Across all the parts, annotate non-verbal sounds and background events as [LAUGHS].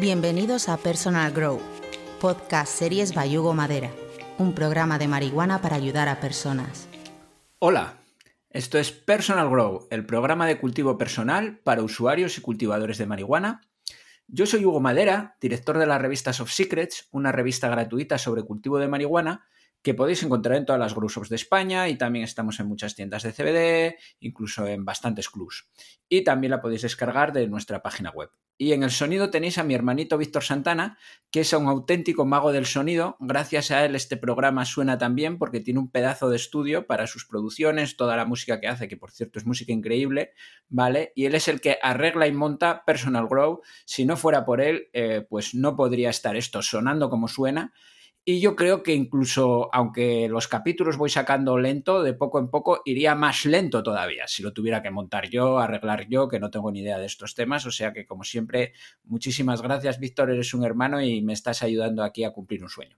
Bienvenidos a Personal Grow, podcast series Bayugo Madera, un programa de marihuana para ayudar a personas. Hola, esto es Personal Grow, el programa de cultivo personal para usuarios y cultivadores de marihuana. Yo soy Hugo Madera, director de la revista Soft Secrets, una revista gratuita sobre cultivo de marihuana que podéis encontrar en todas las grow de España y también estamos en muchas tiendas de CBD, incluso en bastantes clubs. Y también la podéis descargar de nuestra página web. Y en el sonido tenéis a mi hermanito Víctor Santana, que es un auténtico mago del sonido. Gracias a él este programa suena tan bien porque tiene un pedazo de estudio para sus producciones, toda la música que hace, que por cierto es música increíble, ¿vale? Y él es el que arregla y monta Personal Grow. Si no fuera por él, eh, pues no podría estar esto sonando como suena. Y yo creo que incluso, aunque los capítulos voy sacando lento, de poco en poco iría más lento todavía, si lo tuviera que montar yo, arreglar yo, que no tengo ni idea de estos temas. O sea que, como siempre, muchísimas gracias, Víctor, eres un hermano y me estás ayudando aquí a cumplir un sueño.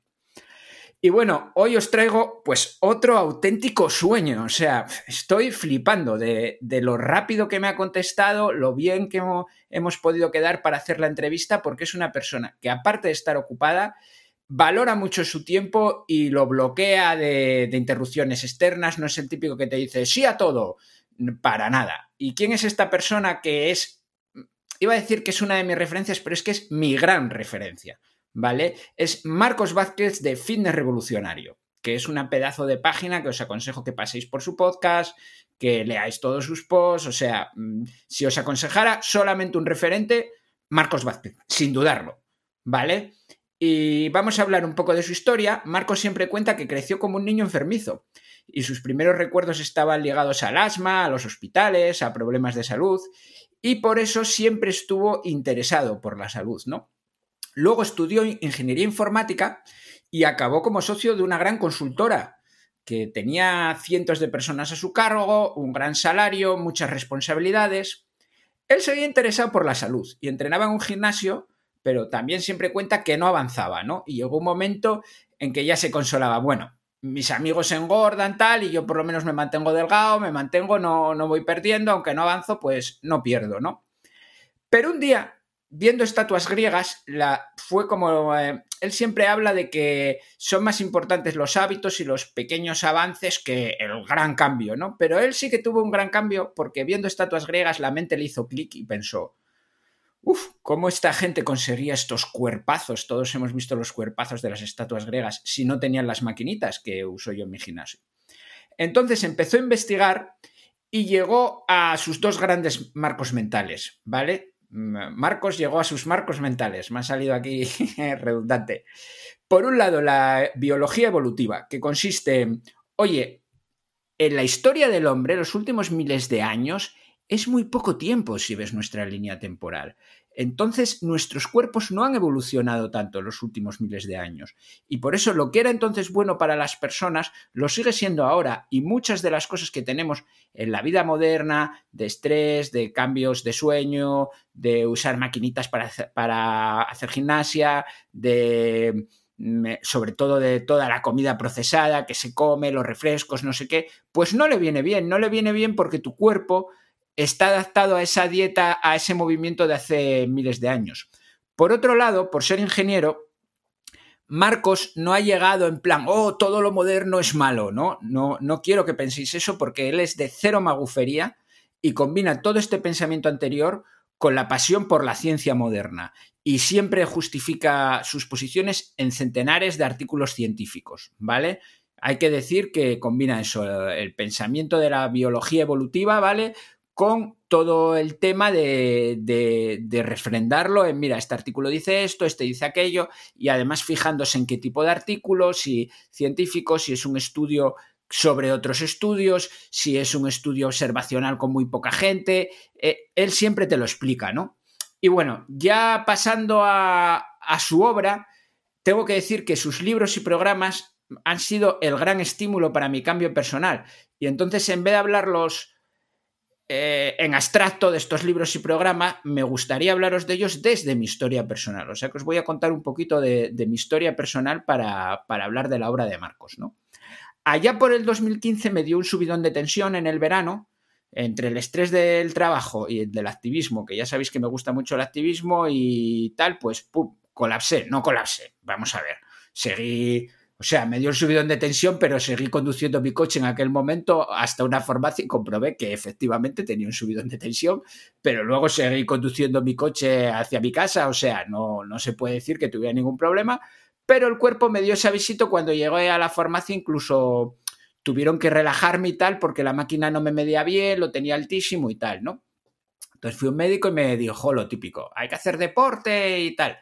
Y bueno, hoy os traigo pues otro auténtico sueño. O sea, estoy flipando de, lo rápido que me ha contestado, lo bien que hemos, hemos podido quedar para hacer la entrevista, porque es una persona que aparte de estar ocupada, valora mucho su tiempo y lo bloquea de, interrupciones externas, no es el típico que te dice sí a todo, para nada. ¿Y quién es esta persona que es, iba a decir que es una de mis referencias, pero es que es mi gran referencia, ¿vale? Es Marcos Vázquez de Fitness Revolucionario, que es una pedazo de página que os aconsejo que paséis por su podcast, que leáis todos sus posts, o sea, mm, si os aconsejara solamente un referente, Marcos Vázquez, sin dudarlo, ¿vale? Y vamos a hablar un poco de su historia. Marcos siempre cuenta que creció como un niño enfermizo y sus primeros recuerdos estaban ligados al asma, a los hospitales, a problemas de salud y por eso siempre estuvo interesado por la salud, ¿no? Luego estudió ingeniería informática y acabó como socio de una gran consultora que tenía cientos de personas a su cargo, un gran salario, muchas responsabilidades. Él se había interesado por la salud y entrenaba en un gimnasio pero también siempre cuenta que no avanzaba, ¿no? Y llegó un momento en que ya se consolaba, bueno, mis amigos engordan tal y yo por lo menos me mantengo delgado, me mantengo, no, no voy perdiendo, aunque no avanzo, pues no pierdo, ¿no? Pero un día, viendo estatuas griegas, la, fue como... Eh, él siempre habla de que son más importantes los hábitos y los pequeños avances que el gran cambio, ¿no? Pero él sí que tuvo un gran cambio porque viendo estatuas griegas la mente le hizo clic y pensó, Uf, ¿cómo esta gente conseguía estos cuerpazos? Todos hemos visto los cuerpazos de las estatuas griegas si no tenían las maquinitas que uso yo en mi gimnasio. Entonces empezó a investigar y llegó a sus dos grandes marcos mentales, ¿vale? Marcos llegó a sus marcos mentales, me ha salido aquí [LAUGHS] redundante. Por un lado, la biología evolutiva, que consiste en, oye, en la historia del hombre, los últimos miles de años, es muy poco tiempo si ves nuestra línea temporal. Entonces, nuestros cuerpos no han evolucionado tanto en los últimos miles de años. Y por eso lo que era entonces bueno para las personas lo sigue siendo ahora. Y muchas de las cosas que tenemos en la vida moderna, de estrés, de cambios de sueño, de usar maquinitas para para hacer gimnasia, de sobre todo de toda la comida procesada que se come, los refrescos, no sé qué, pues no le viene bien, no le viene bien porque tu cuerpo está adaptado a esa dieta, a ese movimiento de hace miles de años. Por otro lado, por ser ingeniero, Marcos no ha llegado en plan, oh, todo lo moderno es malo, ¿no? No, no quiero que penséis eso porque él es de cero magufería y combina todo este pensamiento anterior con la pasión por la ciencia moderna y siempre justifica sus posiciones en centenares de artículos científicos, ¿vale? Hay que decir que combina eso, el pensamiento de la biología evolutiva, ¿vale? Con todo el tema de, refrendarlo en, mira, este artículo dice esto, este dice aquello, y además fijándose en qué tipo de artículos, si científicos, si es un estudio sobre otros estudios, si es un estudio observacional con muy poca gente, eh, él siempre te lo explica, ¿no? Y bueno, ya pasando a su obra, tengo que decir que sus libros y programas han sido el gran estímulo para mi cambio personal. Y entonces, en vez de hablarlos eh, en abstracto de estos libros y programas, me gustaría hablaros de ellos desde mi historia personal. O sea que os voy a contar un poquito de, mi historia personal para, hablar de la obra de Marcos. ¿no? Allá por el 2015 me dio un subidón de tensión en el verano, entre el estrés del trabajo y el del activismo, que ya sabéis que me gusta mucho el activismo y tal, pues pum, colapsé, no colapsé, vamos a ver, seguí, o sea, me dio el subidón de tensión, pero seguí conduciendo mi coche en aquel momento hasta una farmacia y comprobé que efectivamente tenía un subidón de tensión, pero luego seguí conduciendo mi coche hacia mi casa, o sea, no, no se puede decir que tuviera ningún problema, pero el cuerpo me dio ese avisito cuando llegué a la farmacia, incluso tuvieron que relajarme y tal porque la máquina no me medía bien, lo tenía altísimo y tal, ¿no? Entonces fui a un médico y me dijo lo típico, hay que hacer deporte y tal.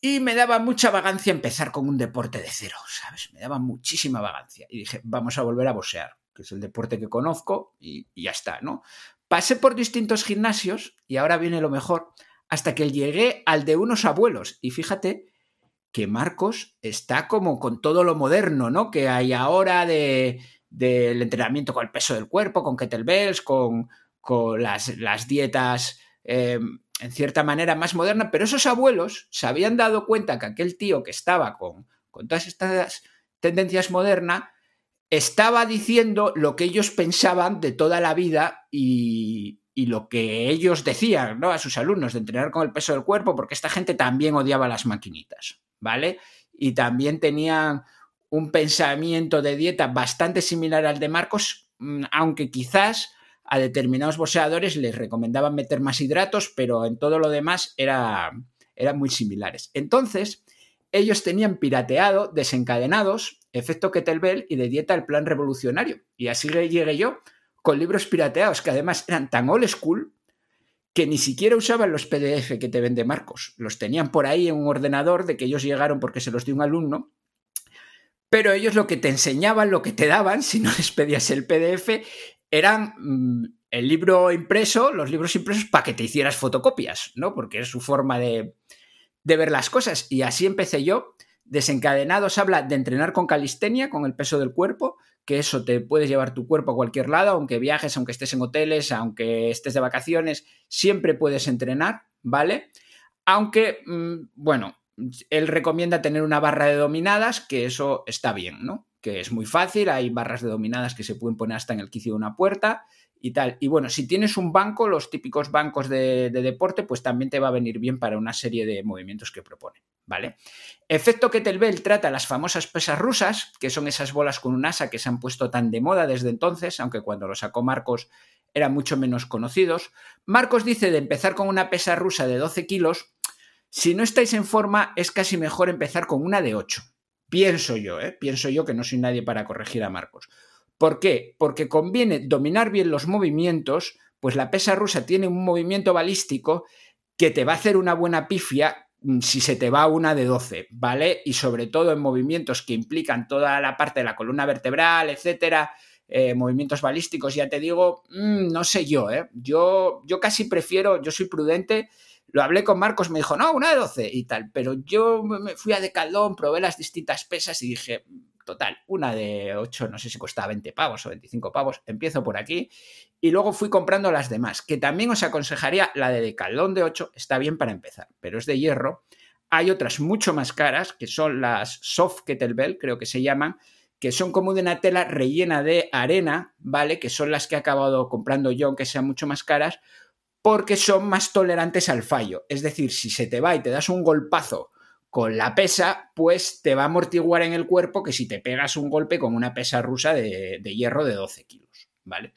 Y me daba mucha vagancia empezar con un deporte de cero, ¿sabes? Me daba muchísima vagancia. Y dije, vamos a volver a boxear, que es el deporte que conozco y, ya está, ¿no? Pasé por distintos gimnasios y ahora viene lo mejor, hasta que llegué al de unos abuelos. Y fíjate que Marcos está como con todo lo moderno, ¿no? Que hay ahora de, del entrenamiento con el peso del cuerpo, con kettlebells, con, con las, las dietas eh, en cierta manera más modernas, pero esos abuelos se habían dado cuenta que aquel tío que estaba con, con todas estas tendencias modernas estaba diciendo lo que ellos pensaban de toda la vida y, y lo que ellos decían ¿no? a sus alumnos de entrenar con el peso del cuerpo, porque esta gente también odiaba las maquinitas. ¿vale? Y también tenían un pensamiento de dieta bastante similar al de Marcos, mm, aunque quizás a determinados boxeadores les recomendaban meter más hidratos, pero en todo lo demás era, eran muy similares. Entonces, ellos tenían pirateado, desencadenados, efecto kettlebell y de dieta el plan revolucionario. Y así llegué yo con libros pirateados que además eran tan old school que ni siquiera usaban los PDF que te vende Marcos. Los tenían por ahí en un ordenador de que ellos llegaron porque se los dio un alumno. Pero ellos lo que te enseñaban, lo que te daban, si no les pedías el PDF, eran mm, el libro impreso, los libros impresos para que te hicieras fotocopias, ¿no? Porque es su forma de, de ver las cosas. Y así empecé yo. Desencadenados habla de entrenar con calistenia, con el peso del cuerpo, que eso te puedes llevar tu cuerpo a cualquier lado, aunque viajes, aunque estés en hoteles, aunque estés de vacaciones, siempre puedes entrenar, ¿vale? Aunque, mm, bueno, él recomienda tener una barra de dominadas, que eso está bien, ¿no? Que es muy fácil, hay barras de dominadas que se pueden poner hasta en el quicio de una puerta y tal. Y bueno, si tienes un banco, los típicos bancos de, de deporte, pues también te va a venir bien para una serie de movimientos que propone. ¿vale? Efecto Kettlebell trata las famosas pesas rusas, que son esas bolas con un asa que se han puesto tan de moda desde entonces, aunque cuando lo sacó Marcos eran mucho menos conocidos. Marcos dice de empezar con una pesa rusa de 12 kilos. Si no estáis en forma, es casi mejor empezar con una de 8. Pienso yo, ¿eh? Pienso yo que no soy nadie para corregir a Marcos. ¿Por qué? Porque conviene dominar bien los movimientos, pues la pesa rusa tiene un movimiento balístico que te va a hacer una buena pifia Mm, si se te va una de 12, ¿vale? Y sobre todo en movimientos que implican toda la parte de la columna vertebral, etcétera, eh, movimientos balísticos, ya te digo, mm, no sé yo, ¿eh? Yo, yo casi prefiero, yo soy prudente, lo hablé con Marcos, me dijo, no, una de 12 y tal, pero yo me fui a Decaldón, probé las distintas pesas y dije, total, una de 8, no sé si costaba 20 pavos o 25 pavos, empiezo por aquí y luego fui comprando las demás, que también os aconsejaría la de Decaldón de 8, está bien para empezar, pero es de hierro. Hay otras mucho más caras, que son las Soft Kettlebell, creo que se llaman, que son como de una tela rellena de arena, ¿vale? Que son las que he acabado comprando yo, aunque sean mucho más caras, porque son más tolerantes al fallo. Es decir, si se te va y te das un golpazo con la pesa, pues te va a amortiguar en el cuerpo que si te pegas un golpe con una pesa rusa de, de hierro de 12 kilos, ¿vale?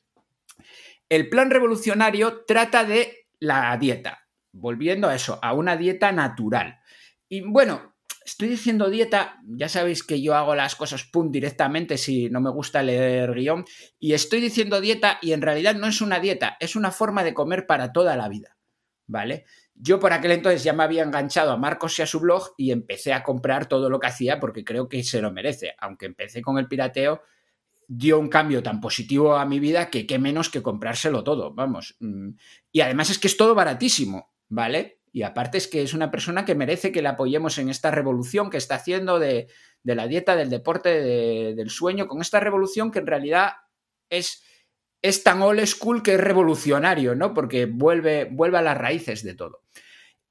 El plan revolucionario trata de la dieta, volviendo a eso, a una dieta natural. Y bueno, estoy diciendo dieta, ya sabéis que yo hago las cosas pum directamente si no me gusta leer guion, y estoy diciendo dieta y en realidad no es una dieta, es una forma de comer para toda la vida, ¿vale? Yo por aquel entonces ya me había enganchado a Marcos y a su blog y empecé a comprar todo lo que hacía porque creo que se lo merece, aunque empecé con el pirateo dio un cambio tan positivo a mi vida que qué menos que comprárselo todo, vamos. Mm, y además es que es todo baratísimo, ¿vale? Y aparte es que es una persona que merece que le apoyemos en esta revolución que está haciendo de, la dieta, del deporte, del sueño, con esta revolución que en realidad es, es tan old school que es revolucionario, ¿no? Porque vuelve, vuelve a las raíces de todo.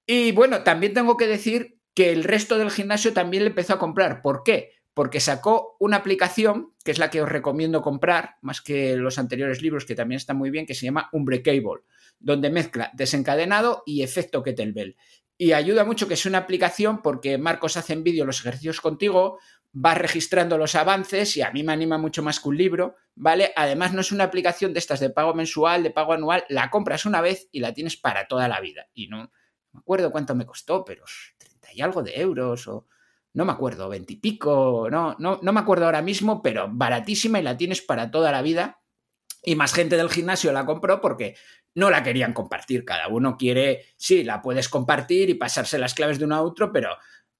Y bueno, también tengo que decir que el resto del gimnasio también le empezó a comprar. ¿Por qué? porque sacó una aplicación, que es la que os recomiendo comprar, más que los anteriores libros, que también están muy bien, que se llama Unbreakable, donde mezcla desencadenado y efecto kettlebell. Y ayuda mucho que es una aplicación porque Marcos hace en vídeo los ejercicios contigo, va registrando los avances y a mí me anima mucho más que un libro, ¿vale? Además no es una aplicación de estas de pago mensual, de pago anual, la compras una vez y la tienes para toda la vida. Y no, me acuerdo cuánto me costó, pero 30 y algo de euros o no me acuerdo, 20 y pico, no, no, no me acuerdo ahora mismo, pero baratísima y la tienes para toda la vida. Y más gente del gimnasio la compró porque no la querían compartir. Cada uno quiere, sí, la puedes compartir y pasarse las claves de uno a otro, pero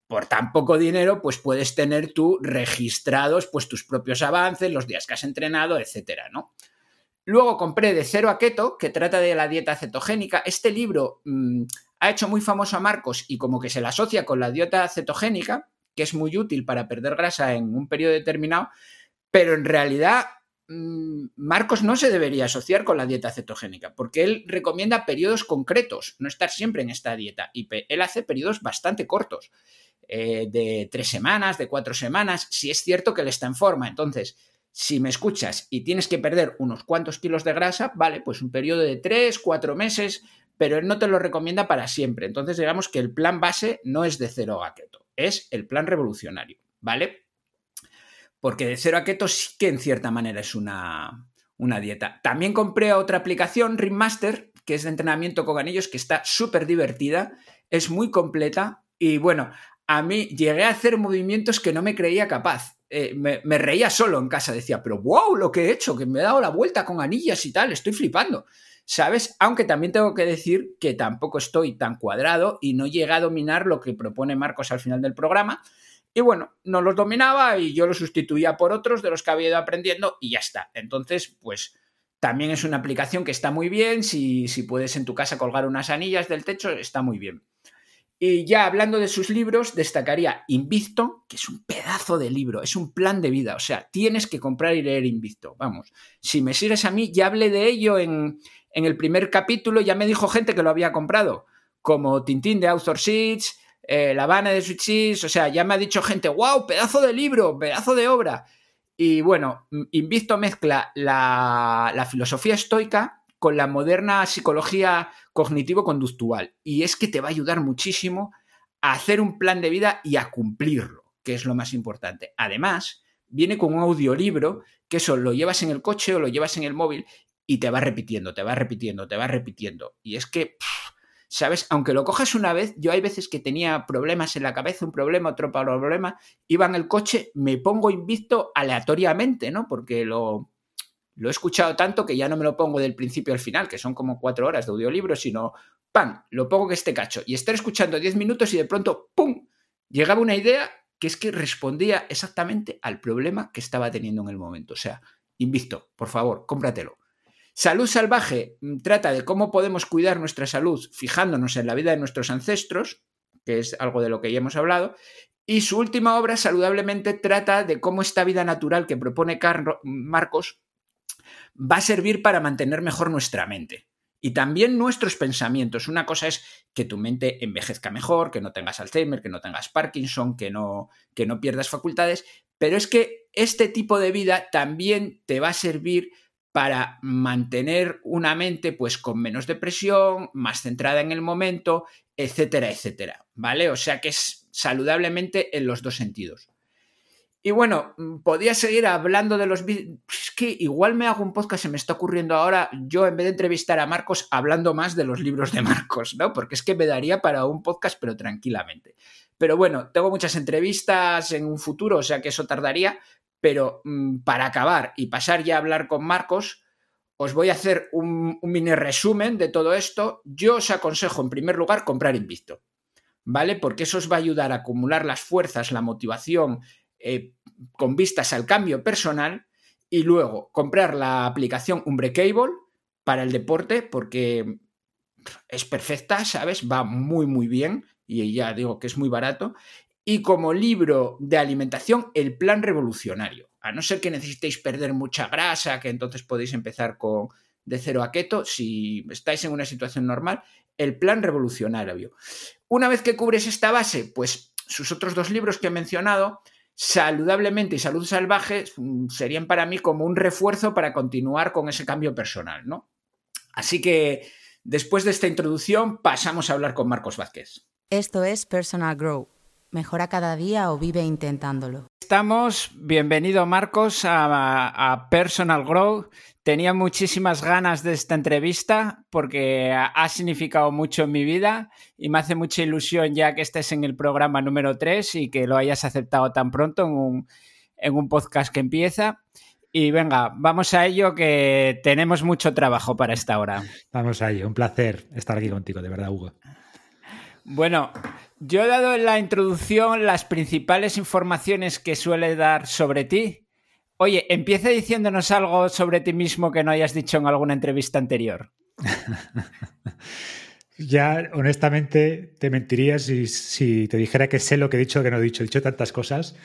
por tan poco dinero, pues puedes tener tú registrados pues tus propios avances, los días que has entrenado, etcétera, ¿no? Luego compré De Cero a Keto, que trata de la dieta cetogénica. Este libro mm, ha hecho muy famoso a Marcos y como que se la asocia con la dieta cetogénica, que es muy útil para perder grasa en un periodo determinado, pero en realidad Marcos no se debería asociar con la dieta cetogénica, porque él recomienda periodos concretos, no estar siempre en esta dieta. Y él hace periodos bastante cortos, eh, de tres semanas, de cuatro semanas, si es cierto que él está en forma. Entonces, si me escuchas y tienes que perder unos cuantos kilos de grasa, vale, pues un periodo de tres, cuatro meses, pero él no te lo recomienda para siempre. Entonces, digamos que el plan base no es de cero a es el plan revolucionario, ¿vale? Porque de cero a keto sí que en cierta manera es una, una dieta. También compré otra aplicación, Ringmaster, que es de entrenamiento con anillos, que está súper divertida, es muy completa y bueno, a mí llegué a hacer movimientos que no me creía capaz. Eh, me, reía solo en casa, decía, pero wow, lo que he hecho, que me he dado la vuelta con anillas y tal, estoy flipando. ¿Sabes? Aunque también tengo que decir que tampoco estoy tan cuadrado y no llegué a dominar lo que propone Marcos al final del programa, y bueno, no los dominaba y yo los sustituía por otros de los que había ido aprendiendo y ya está. Entonces, pues también es una aplicación que está muy bien. Si, si puedes en tu casa colgar unas anillas del techo, está muy bien. Y ya hablando de sus libros, destacaría Invicto, que es un pedazo de libro, es un plan de vida. O sea, tienes que comprar y leer Invicto. Vamos, si me sigues a mí, ya hablé de ello en, en el primer capítulo, ya me dijo gente que lo había comprado, como Tintín de Author Seeds, eh, La Habana de Switches, o sea, ya me ha dicho gente, wow, pedazo de libro, pedazo de obra. Y bueno, Invicto mezcla la, la filosofía estoica con la moderna psicología cognitivo-conductual. Y es que te va a ayudar muchísimo a hacer un plan de vida y a cumplirlo, que es lo más importante. Además, viene con un audiolibro que eso lo llevas en el coche o lo llevas en el móvil y te va repitiendo, te va repitiendo, te va repitiendo. Y es que ¿sabes? Aunque lo cojas una vez, yo hay veces que tenía problemas en la cabeza, un problema, otro problema, iba en el coche, me pongo invicto aleatoriamente, ¿no? Porque lo, lo he escuchado tanto que ya no me lo pongo del principio al final, que son como cuatro horas de audiolibro, sino, ¡pam!, lo pongo que esté cacho. Y estar escuchando diez minutos y de pronto, ¡pum!, llegaba una idea que es que respondía exactamente al problema que estaba teniendo en el momento. O sea, invicto, por favor, cómpratelo. Salud salvaje mm, trata de cómo podemos cuidar nuestra salud fijándonos en la vida de nuestros ancestros, que es algo de lo que ya hemos hablado, y su última obra, Saludablemente, trata de cómo esta vida natural que propone Marcos va a servir para mantener mejor nuestra mente. Y también nuestros pensamientos. Una cosa es que tu mente envejezca mejor, que no tengas Alzheimer, que no tengas Parkinson, que no, que no pierdas facultades, pero es que este tipo de vida también te va a servir para mantener una mente pues con menos depresión, más centrada en el momento, etcétera, etcétera, ¿vale? O sea que es saludablemente en los dos sentidos. Y bueno, mm, podía seguir hablando de los Es que igual me hago un podcast, se me está ocurriendo ahora, yo en vez de entrevistar a Marcos, hablando más de los libros de Marcos, ¿no? Porque es que me daría para un podcast, pero tranquilamente. Pero bueno, tengo muchas entrevistas en un futuro, o sea que eso tardaría, pero mm, para acabar y pasar ya a hablar con Marcos, os voy a hacer un, mini resumen de todo esto. Yo os aconsejo, en primer lugar, comprar Invicto, ¿vale? Porque eso os va a ayudar a acumular las fuerzas, la motivación, eh, con vistas al cambio personal. Y luego, comprar la aplicación Unbreakable para el deporte, porque es perfecta, ¿sabes? Va muy, muy bien. Y ya digo que es muy barato y como libro de alimentación El Plan Revolucionario. A no ser que necesitéis perder mucha grasa, que entonces podéis empezar con de cero a keto, si estáis en una situación normal, El Plan Revolucionario. Una vez que cubres esta base, pues sus otros dos libros que he mencionado, saludablemente y salud salvaje mm, serían para mí como un refuerzo para continuar con ese cambio personal, ¿no? Así que después de esta introducción pasamos a hablar con Marcos Vázquez. Esto es Personal Grow. Mejora cada día o vive intentándolo. Estamos, bienvenido Marcos a, Personal Grow. Tenía muchísimas ganas de esta entrevista porque ha significado mucho en mi vida y me hace mucha ilusión ya que estés en el programa número 3 y que lo hayas aceptado tan pronto en un, en un podcast que empieza. Y venga, vamos a ello que tenemos mucho trabajo para esta hora. Vamos a ello, un placer estar aquí contigo, de verdad, Hugo. Bueno, yo he dado en la introducción las principales informaciones que suele dar sobre ti. Oye, empieza diciéndonos algo sobre ti mismo que no hayas dicho en alguna entrevista anterior. [LAUGHS] ya, honestamente, te mentiría si, si, te dijera que sé lo que he dicho que no he dicho. He dicho tantas cosas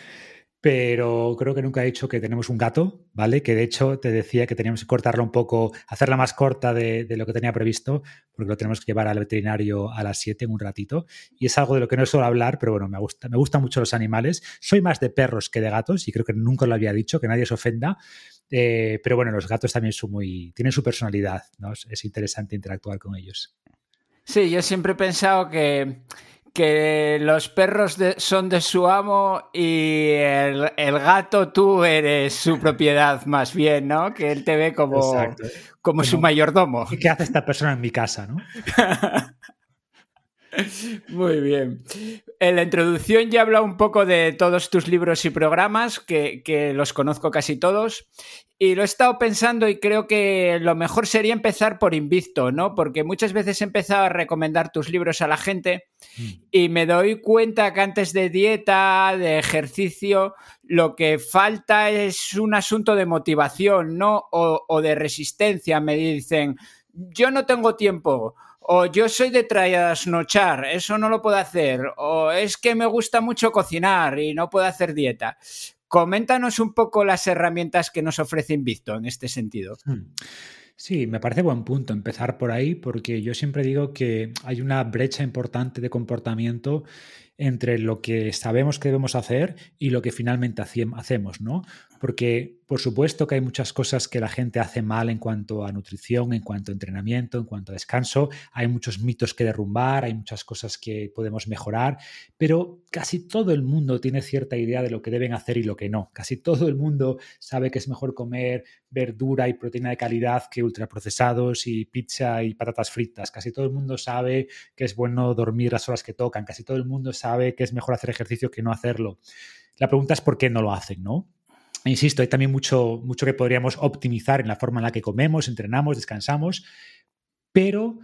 pero creo que nunca he dicho que tenemos un gato, ¿vale? Que de hecho te decía que teníamos que cortarla un poco, hacerla más corta de, lo que tenía previsto, porque lo tenemos que llevar al veterinario a las 7 en un ratito. Y es algo de lo que no suelo hablar, pero bueno, me, gusta, me gustan mucho los animales. Soy más de perros que de gatos, y creo que nunca lo había dicho, que nadie se ofenda. Eh, pero bueno, los gatos también son muy, tienen su personalidad, ¿no? Es interesante interactuar con ellos. Sí, yo siempre he pensado que que los perros son de su amo y el, gato tú eres su propiedad más bien, ¿no? Que él te ve como, como su mayordomo. ¿Y qué hace esta persona en mi casa, no? [LAUGHS] Muy bien. En la introducción ya he hablado un poco de todos tus libros y programas, que, los conozco casi todos, y lo he estado pensando y creo que lo mejor sería empezar por Invicto, ¿no? Porque muchas veces he empezado a recomendar tus libros a la gente mm. y me doy cuenta que antes de dieta, de ejercicio, lo que falta es un asunto de motivación, ¿no? O, o de resistencia. Me dicen, yo no tengo tiempo o yo soy de trasnochar, eso no lo puedo hacer, o es que me gusta mucho cocinar y no puedo hacer dieta. Coméntanos un poco las herramientas que nos ofrece Invicto en este sentido. Hmm. Sí, me parece buen punto empezar por ahí porque yo siempre digo que hay una brecha importante de comportamiento entre lo que sabemos que debemos hacer y lo que finalmente hacemos, ¿no? Porque por supuesto que hay muchas cosas que la gente hace mal en cuanto a nutrición, en cuanto a entrenamiento, en cuanto a descanso, hay muchos mitos que derrumbar, hay muchas cosas que podemos mejorar, pero casi todo el mundo tiene cierta idea de lo que deben hacer y lo que no. Casi todo el mundo sabe que es mejor comer verdura y proteína de calidad que ultraprocesados y pizza y patatas fritas. Casi todo el mundo sabe que es bueno dormir las horas que tocan. Casi todo el mundo sabe que es mejor hacer ejercicio que no hacerlo. La pregunta es por qué no lo hacen, ¿no? Insisto, hay también mucho, mucho que podríamos optimizar en la forma en la que comemos, entrenamos, descansamos, pero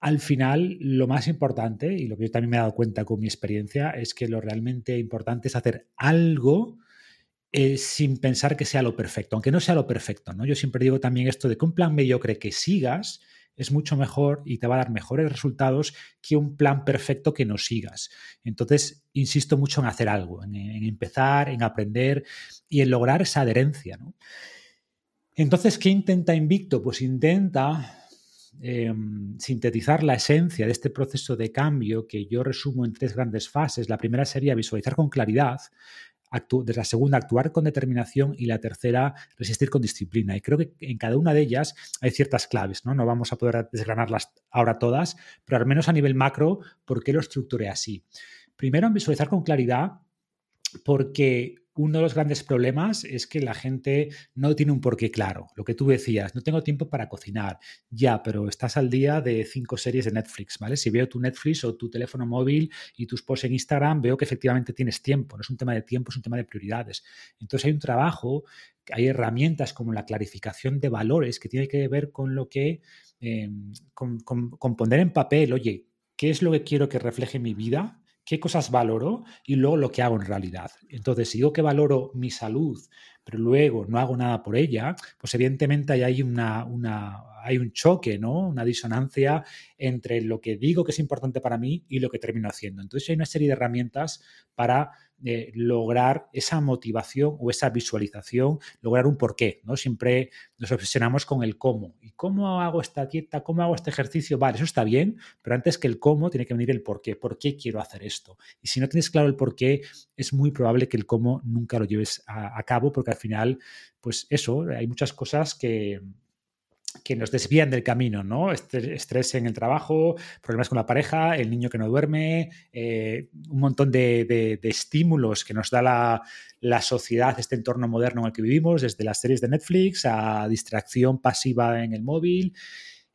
al final lo más importante, y lo que yo también me he dado cuenta con mi experiencia, es que lo realmente importante es hacer algo eh, sin pensar que sea lo perfecto, aunque no sea lo perfecto. ¿no? Yo siempre digo también esto de que un plan mediocre que sigas es mucho mejor y te va a dar mejores resultados que un plan perfecto que no sigas. Entonces, insisto mucho en hacer algo, en, empezar, en aprender y en lograr esa adherencia. Entonces, ¿qué intenta Invicto? Pues intenta em, sintetizar la esencia de este proceso de cambio que yo resumo en tres grandes fases. La primera sería visualizar con claridad, de la segunda, actuar con determinación y la tercera, resistir con disciplina. Y creo que en cada una de ellas hay ciertas claves, ¿no? No vamos a poder desgranarlas ahora todas, pero al menos a nivel macro, ¿por qué lo estructuré así? Primero, en visualizar con claridad, porque uno de los grandes problemas es que la gente no tiene un porqué claro. Lo que tú decías, no tengo tiempo para cocinar. Ya, pero estás al día de cinco series de Netflix, ¿vale? Si veo tu Netflix o tu teléfono móvil y tus posts en Instagram, veo que efectivamente tienes tiempo. No es un tema de tiempo, es un tema de prioridades. Entonces hay un trabajo, hay herramientas como la clarificación de valores que tiene que ver con lo que, em, con poner en papel, oye, ¿qué es lo que quiero que refleje mi vida? Qué cosas valoro y luego lo que hago en realidad. Entonces, si digo que valoro mi salud, pero luego no hago nada por ella, pues evidentemente hay, una, una, hay un choque, ¿no? Una disonancia entre lo que digo que es importante para mí y lo que termino haciendo. Entonces hay una serie de herramientas para eh, lograr esa motivación o esa visualización, lograr un porqué, ¿no? Siempre nos obsesionamos con el cómo. ¿Y cómo hago esta dieta? ¿Cómo hago este ejercicio? Vale, eso está bien, pero antes que el cómo tiene que venir el porqué. ¿Por qué quiero hacer esto? Y si no tienes claro el porqué, es muy probable que el cómo nunca lo lleves a, a cabo porque al final, pues eso, hay muchas cosas que, que nos desvían del camino, ¿no? Estrés en el trabajo, problemas con la pareja, el niño que no duerme, eh, un montón de, estímulos que nos da la, la, sociedad, este entorno moderno en el que vivimos, desde las series de Netflix a distracción pasiva en el móvil.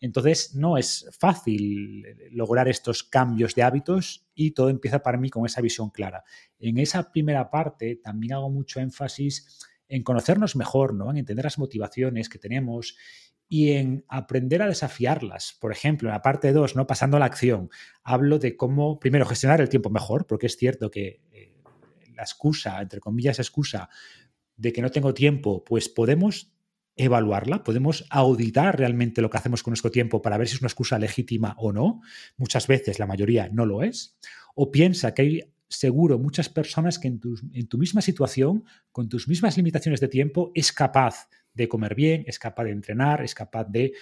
Entonces, no es fácil lograr estos cambios de hábitos y todo empieza para mí con esa visión clara. En esa primera parte también hago mucho énfasis en conocernos mejor, ¿no? en entender las motivaciones que tenemos y en aprender a desafiarlas. Por ejemplo, en la parte 2, ¿no? pasando a la acción, hablo de cómo, primero, gestionar el tiempo mejor, porque es cierto que eh, la excusa, entre comillas, excusa de que no tengo tiempo, pues podemos evaluarla, podemos auditar realmente lo que hacemos con nuestro tiempo para ver si es una excusa legítima o no. Muchas veces, la mayoría no lo es. O piensa que hay seguro muchas personas que en tu, en tu misma situación, con tus mismas limitaciones de tiempo, es capaz de comer bien, es capaz de entrenar, es capaz de...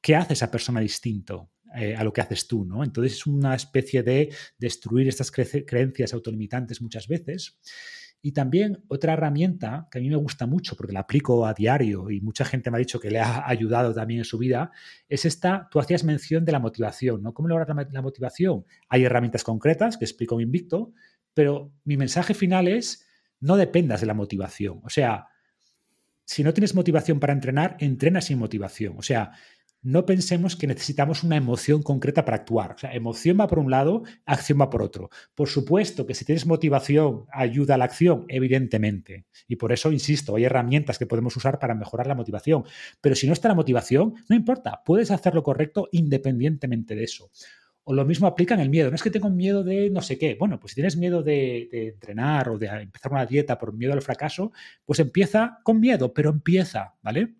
¿Qué hace esa persona distinto? Eh, a lo que haces tú, ¿no? Entonces es una especie de destruir estas creencias autolimitantes muchas veces. Y también otra herramienta que a mí me gusta mucho porque la aplico a diario y mucha gente me ha dicho que le ha ayudado también en su vida, es esta, tú hacías mención de la motivación, ¿no? ¿Cómo lograr la, la motivación? Hay herramientas concretas que explico Invicto, pero mi mensaje final es, no dependas de la motivación. O sea, si no tienes motivación para entrenar, entrena sin motivación. O sea, no pensemos que necesitamos una emoción concreta para actuar. O sea, emoción va por un lado, acción va por otro. Por supuesto que si tienes motivación, ayuda a la acción, evidentemente. Y por eso, insisto, hay herramientas que podemos usar para mejorar la motivación. Pero si no está la motivación, no importa, puedes hacer lo correcto independientemente de eso. O lo mismo aplica en el miedo. No es que tengo miedo de no sé qué. Bueno, pues si tienes miedo de, entrenar o de empezar una dieta por miedo al fracaso, pues empieza con miedo, pero empieza, ¿vale?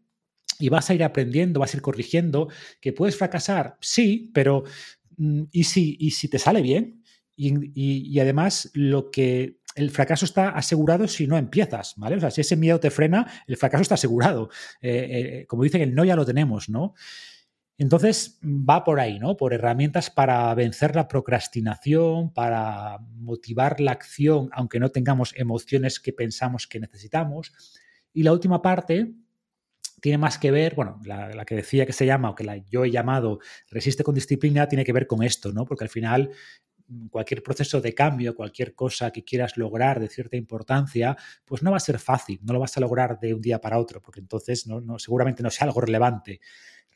Y vas a ir aprendiendo, vas a ir corrigiendo. ¿Que puedes fracasar? Sí, pero mm, ¿y si, y si te sale bien? Y, además, lo que el fracaso está asegurado si no empiezas, ¿vale? O sea, si ese miedo te frena, el fracaso está asegurado. Eh, eh, como dicen, el no ya lo tenemos, ¿no? Entonces va por ahí, ¿no? Por herramientas para vencer la procrastinación, para motivar la acción, aunque no tengamos emociones que pensamos que necesitamos. Y la última parte tiene más que ver, bueno, la, que decía que se llama, o que la, yo he llamado resiste con disciplina, tiene que ver con esto, ¿no? Porque al final cualquier proceso de cambio, cualquier cosa que quieras lograr de cierta importancia, pues no va a ser fácil, no lo vas a lograr de un día para otro, porque entonces no, seguramente no sea algo relevante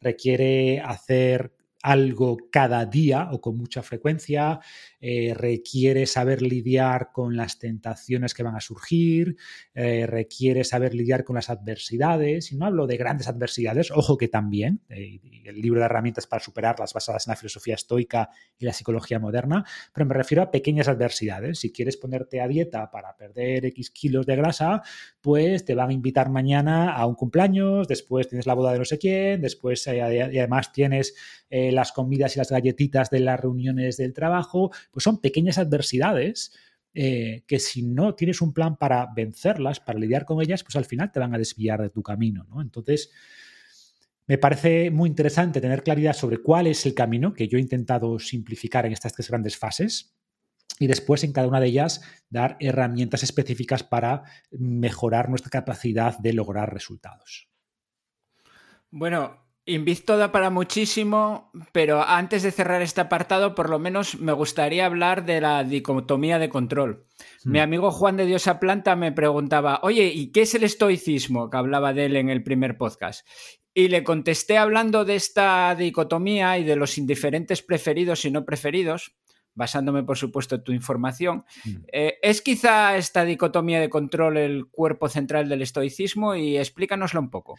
requiere hacer algo cada día o con mucha frecuencia, eh, requiere saber lidiar con las tentaciones que van a surgir, eh, requiere saber lidiar con las adversidades, y no hablo de grandes adversidades, ojo que también, eh, el libro de herramientas para superarlas basadas en la filosofía estoica y la psicología moderna, pero me refiero a pequeñas adversidades. Si quieres ponerte a dieta para perder X kilos de grasa, pues te van a invitar mañana a un cumpleaños, después tienes la boda de no sé quién, después y además tienes las comidas y las galletitas de las reuniones del trabajo, pues son pequeñas adversidades eh, que si no tienes un plan para vencerlas, para lidiar con ellas, pues al final te van a desviar de tu camino, ¿no? Entonces, me parece muy interesante tener claridad sobre cuál es el camino que yo he intentado simplificar en estas tres grandes fases y después en cada una de ellas dar herramientas específicas para mejorar nuestra capacidad de lograr resultados. Bueno, Invicto da para muchísimo, pero antes de cerrar este apartado, por lo menos me gustaría hablar de la dicotomía de control. Mi amigo Juan de Diosa Planta me preguntaba, oye, ¿y qué es el estoicismo? Que hablaba de él en el primer podcast. Y le contesté hablando de esta dicotomía y de los indiferentes preferidos y no preferidos, basándome por supuesto en tu información. Hmm. Eh, ¿Es quizá esta dicotomía de control el cuerpo central del estoicismo? Y explícanoslo un poco.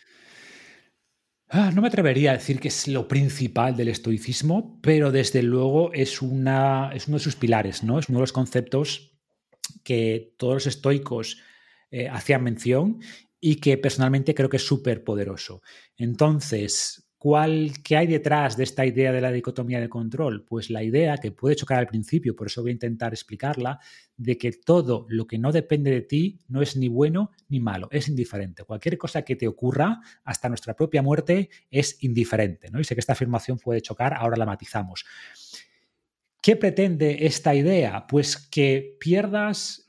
Ah, no me atrevería a decir que es lo principal del estoicismo, pero desde luego es, una, es uno de sus pilares, ¿no? Es uno de los conceptos que todos los estoicos eh, hacían mención y que personalmente creo que es súper poderoso. Entonces, ¿Cuál, ¿Qué hay detrás de esta idea de la dicotomía de control? Pues la idea que puede chocar al principio, por eso voy a intentar explicarla, de que todo lo que no depende de ti no es ni bueno ni malo, es indiferente. Cualquier cosa que te ocurra, hasta nuestra propia muerte, es indiferente. ¿no? Y sé que esta afirmación puede chocar, ahora la matizamos. ¿Qué pretende esta idea? Pues que pierdas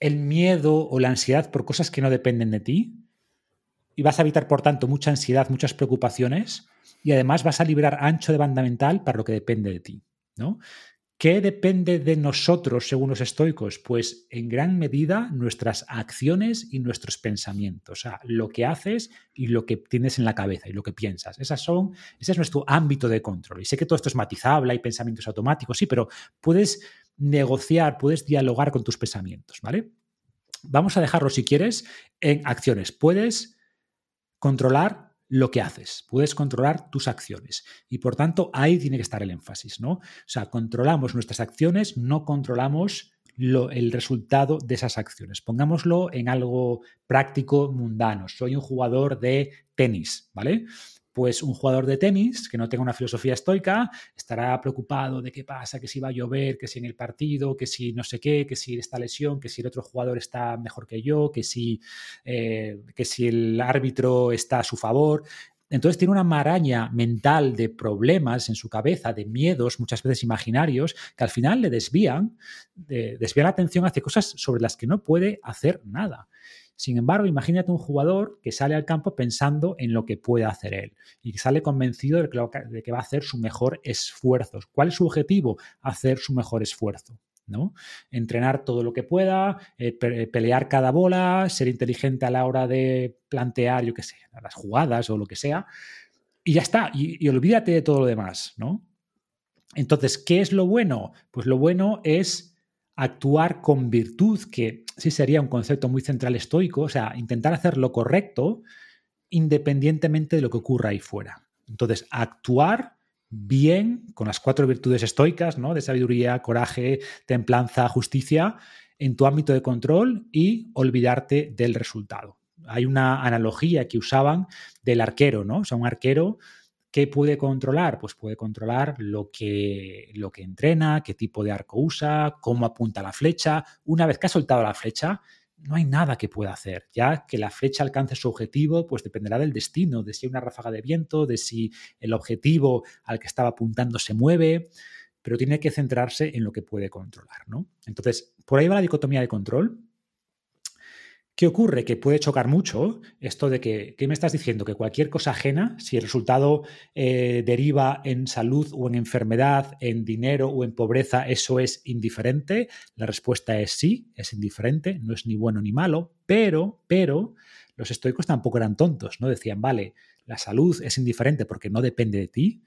el miedo o la ansiedad por cosas que no dependen de ti, y vas a evitar, por tanto, mucha ansiedad, muchas preocupaciones y además vas a liberar ancho de banda mental para lo que depende de ti. ¿no? ¿Qué depende de nosotros según los estoicos? Pues en gran medida nuestras acciones y nuestros pensamientos, o sea, lo que haces y lo que tienes en la cabeza y lo que piensas. Esas son, ese es nuestro ámbito de control. Y sé que todo esto es matizable, hay pensamientos automáticos, sí, pero puedes negociar, puedes dialogar con tus pensamientos, ¿vale? Vamos a dejarlo, si quieres, en acciones. Puedes controlar lo que haces, puedes controlar tus acciones y por tanto ahí tiene que estar el énfasis, ¿no? O sea, controlamos nuestras acciones, no controlamos el resultado de esas acciones. Pongámoslo en algo práctico, mundano. Soy un jugador de tenis, ¿vale? Pues un jugador de tenis que no tenga una filosofía estoica estará preocupado de qué pasa, que si va a llover, que si en el partido, que si no sé qué, que si esta lesión, que si el otro jugador está mejor que yo, que si, eh, que si el árbitro está a su favor. Entonces tiene una maraña mental de problemas en su cabeza, de miedos, muchas veces imaginarios, que al final le desvían, desvían la atención hacia cosas sobre las que no puede hacer nada. Sin embargo, imagínate un jugador que sale al campo pensando en lo que puede hacer él y sale convencido de que, va a hacer su mejor esfuerzo. ¿Cuál es su objetivo? Hacer su mejor esfuerzo. ¿no? Entrenar todo lo que pueda, eh, pelear cada bola, ser inteligente a la hora de plantear, yo qué sé, las jugadas o lo que sea. Y ya está, y, y olvídate de todo lo demás, ¿no? Entonces, ¿qué es lo bueno? Pues lo bueno es actuar con virtud, que sí sería un concepto muy central estoico, o sea, intentar hacer lo correcto independientemente de lo que ocurra ahí fuera. Entonces, actuar bien con las cuatro virtudes estoicas, ¿no? De sabiduría, coraje, templanza, justicia, en tu ámbito de control y olvidarte del resultado. Hay una analogía que usaban del arquero, ¿no? O sea, un arquero ¿Qué puede controlar? Pues puede controlar lo que, lo que entrena, qué tipo de arco usa, cómo apunta la flecha. Una vez que ha soltado la flecha, no hay nada que pueda hacer. Ya que la flecha alcance su objetivo, pues dependerá del destino, de si hay una ráfaga de viento, de si el objetivo al que estaba apuntando se mueve, pero tiene que centrarse en lo que puede controlar, ¿no? Entonces, por ahí va la dicotomía de control, ¿Qué ocurre? Que puede chocar mucho esto de que, ¿qué me estás diciendo? Que cualquier cosa ajena, si el resultado eh, deriva en salud o en enfermedad, en dinero o en pobreza, ¿eso es indiferente? La respuesta es sí, es indiferente, no es ni bueno ni malo, pero, pero, los estoicos tampoco eran tontos, ¿no? Decían, vale, la salud es indiferente porque no depende de ti,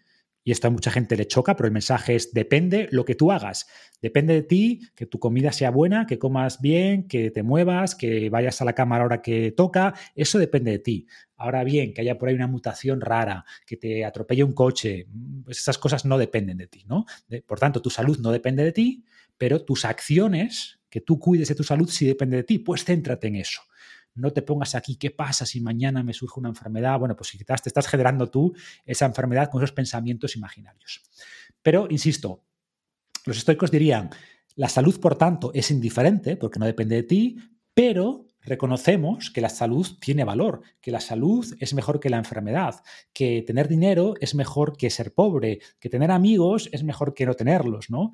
y esto a mucha gente le choca, pero el mensaje es, depende lo que tú hagas. Depende de ti, que tu comida sea buena, que comas bien, que te muevas, que vayas a la cama a la hora que toca. Eso depende de ti. Ahora bien, que haya por ahí una mutación rara, que te atropelle un coche, pues esas cosas no dependen de ti, ¿no? por tanto, tu salud no depende de ti, pero tus acciones, que tú cuides de tu salud, sí depende de ti. Pues céntrate en eso no te pongas aquí, ¿qué pasa si mañana me surge una enfermedad? Bueno, pues quizás te estás generando tú esa enfermedad con esos pensamientos imaginarios. Pero, insisto, los estoicos dirían, la salud, por tanto, es indiferente porque no depende de ti, pero reconocemos que la salud tiene valor, que la salud es mejor que la enfermedad, que tener dinero es mejor que ser pobre, que tener amigos es mejor que no tenerlos, ¿no?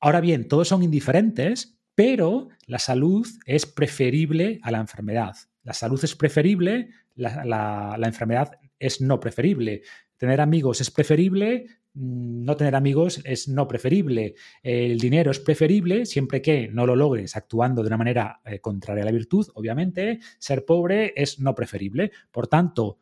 Ahora bien, todos son indiferentes, pero la salud es preferible a la enfermedad. La salud es preferible, la, enfermedad es no preferible. Tener amigos es preferible, mm, no tener amigos es no preferible. El dinero es preferible siempre que no lo logres actuando de una manera eh, contraria a la virtud, obviamente. Ser pobre es no preferible. Por tanto,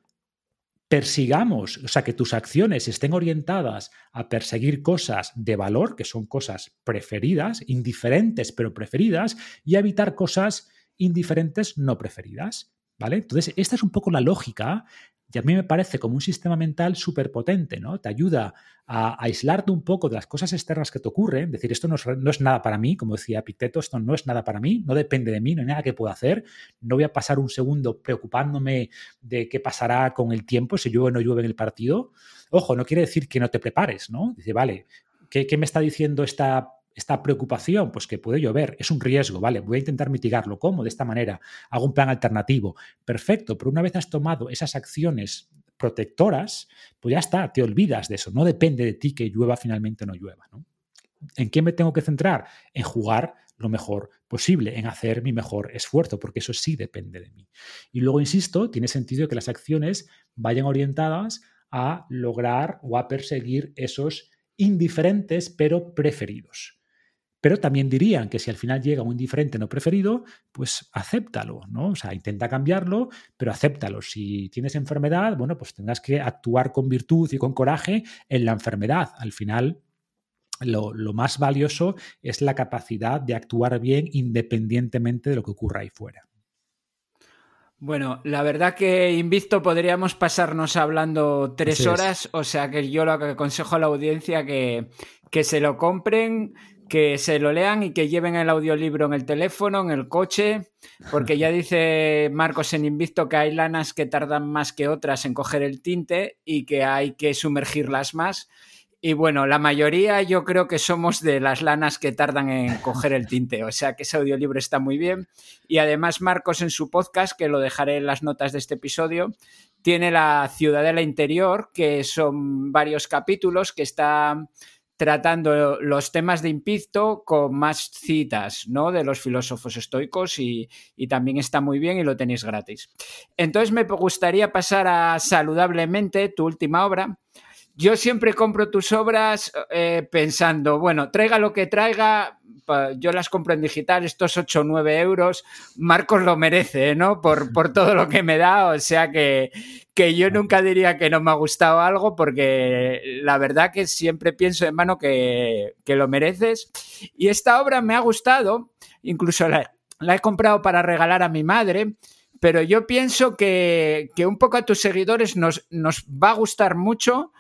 persigamos, o sea, que tus acciones estén orientadas a perseguir cosas de valor, que son cosas preferidas, indiferentes pero preferidas, y a evitar cosas indiferentes no preferidas. ¿Vale? Entonces, esta es un poco la lógica y a mí me parece como un sistema mental súper potente, ¿no? Te ayuda a, aislarte un poco de las cosas externas que te ocurren, decir, esto no es, nada para mí, como decía Epicteto, esto no es nada para mí, no depende de mí, no hay nada que pueda hacer, no voy a pasar un segundo preocupándome de qué pasará con el tiempo, si llueve o no llueve en el partido. Ojo, no quiere decir que no te prepares, ¿no? Dice, vale, ¿qué, qué me está diciendo esta esta preocupación, pues que puede llover, es un riesgo, ¿vale? Voy a intentar mitigarlo. ¿Cómo? De esta manera. Hago un plan alternativo. Perfecto, pero una vez has tomado esas acciones protectoras, pues ya está, te olvidas de eso. No depende de ti que llueva finalmente o no llueva. ¿En qué me tengo que centrar? En jugar lo mejor posible, en hacer mi mejor esfuerzo, porque eso sí depende de mí. Y luego, insisto, tiene sentido que las acciones vayan orientadas a lograr o a perseguir esos indiferentes pero preferidos. Pero también dirían que si al final llega un indiferente no preferido, pues acéptalo, ¿no? O sea, intenta cambiarlo, pero acéptalo. Si tienes enfermedad, bueno, pues tendrás que actuar con virtud y con coraje en la enfermedad. Al final, lo, lo, más valioso es la capacidad de actuar bien independientemente de lo que ocurra ahí fuera. Bueno, la verdad que Invicto podríamos pasarnos hablando tres horas, o sea que yo lo que aconsejo a la audiencia que, que se lo compren, que se lo lean y que lleven el audiolibro en el teléfono, en el coche, porque ya [LAUGHS] dice Marcos en Invicto que hay lanas que tardan más que otras en coger el tinte y que hay que sumergirlas más. Y bueno, la mayoría yo creo que somos de las lanas que tardan en coger el tinte, o sea que ese audiolibro está muy bien. Y además Marcos en su podcast, que lo dejaré en las notas de este episodio, tiene la Ciudadela Interior, que son varios capítulos que están tratando los temas de impacto con más citas ¿no? de los filósofos estoicos y, y, también está muy bien y lo tenéis gratis. Entonces me gustaría pasar a Saludablemente, tu última obra. Yo siempre compro tus obras eh, pensando, bueno, traiga lo que traiga, yo las compro en digital, estos 8 o 9 euros, Marcos lo merece, ¿no? Por, por todo lo que me da, o sea que, que yo nunca diría que no me ha gustado algo porque la verdad que siempre pienso en mano que, que lo mereces. Y esta obra me ha gustado, incluso la, la, he comprado para regalar a mi madre, pero yo pienso que, que un poco a tus seguidores nos, nos va a gustar mucho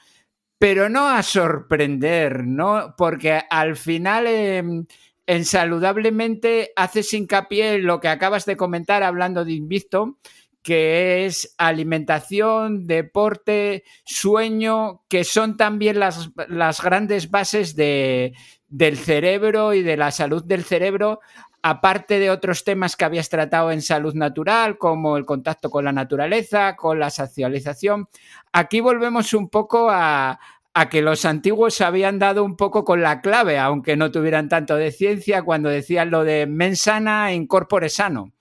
pero no a sorprender, ¿no? Porque al final em, en saludablemente haces hincapié en lo que acabas de comentar hablando de Invicto, que es alimentación, deporte, sueño, que son también las, las grandes bases de, del cerebro y de la salud del cerebro, aparte de otros temas que habías tratado en salud natural, como el contacto con la naturaleza, con la socialización. Aquí volvemos un poco a, a que los antiguos habían dado un poco con la clave, aunque no tuvieran tanto de ciencia, cuando decían lo de mensana in corpore sano.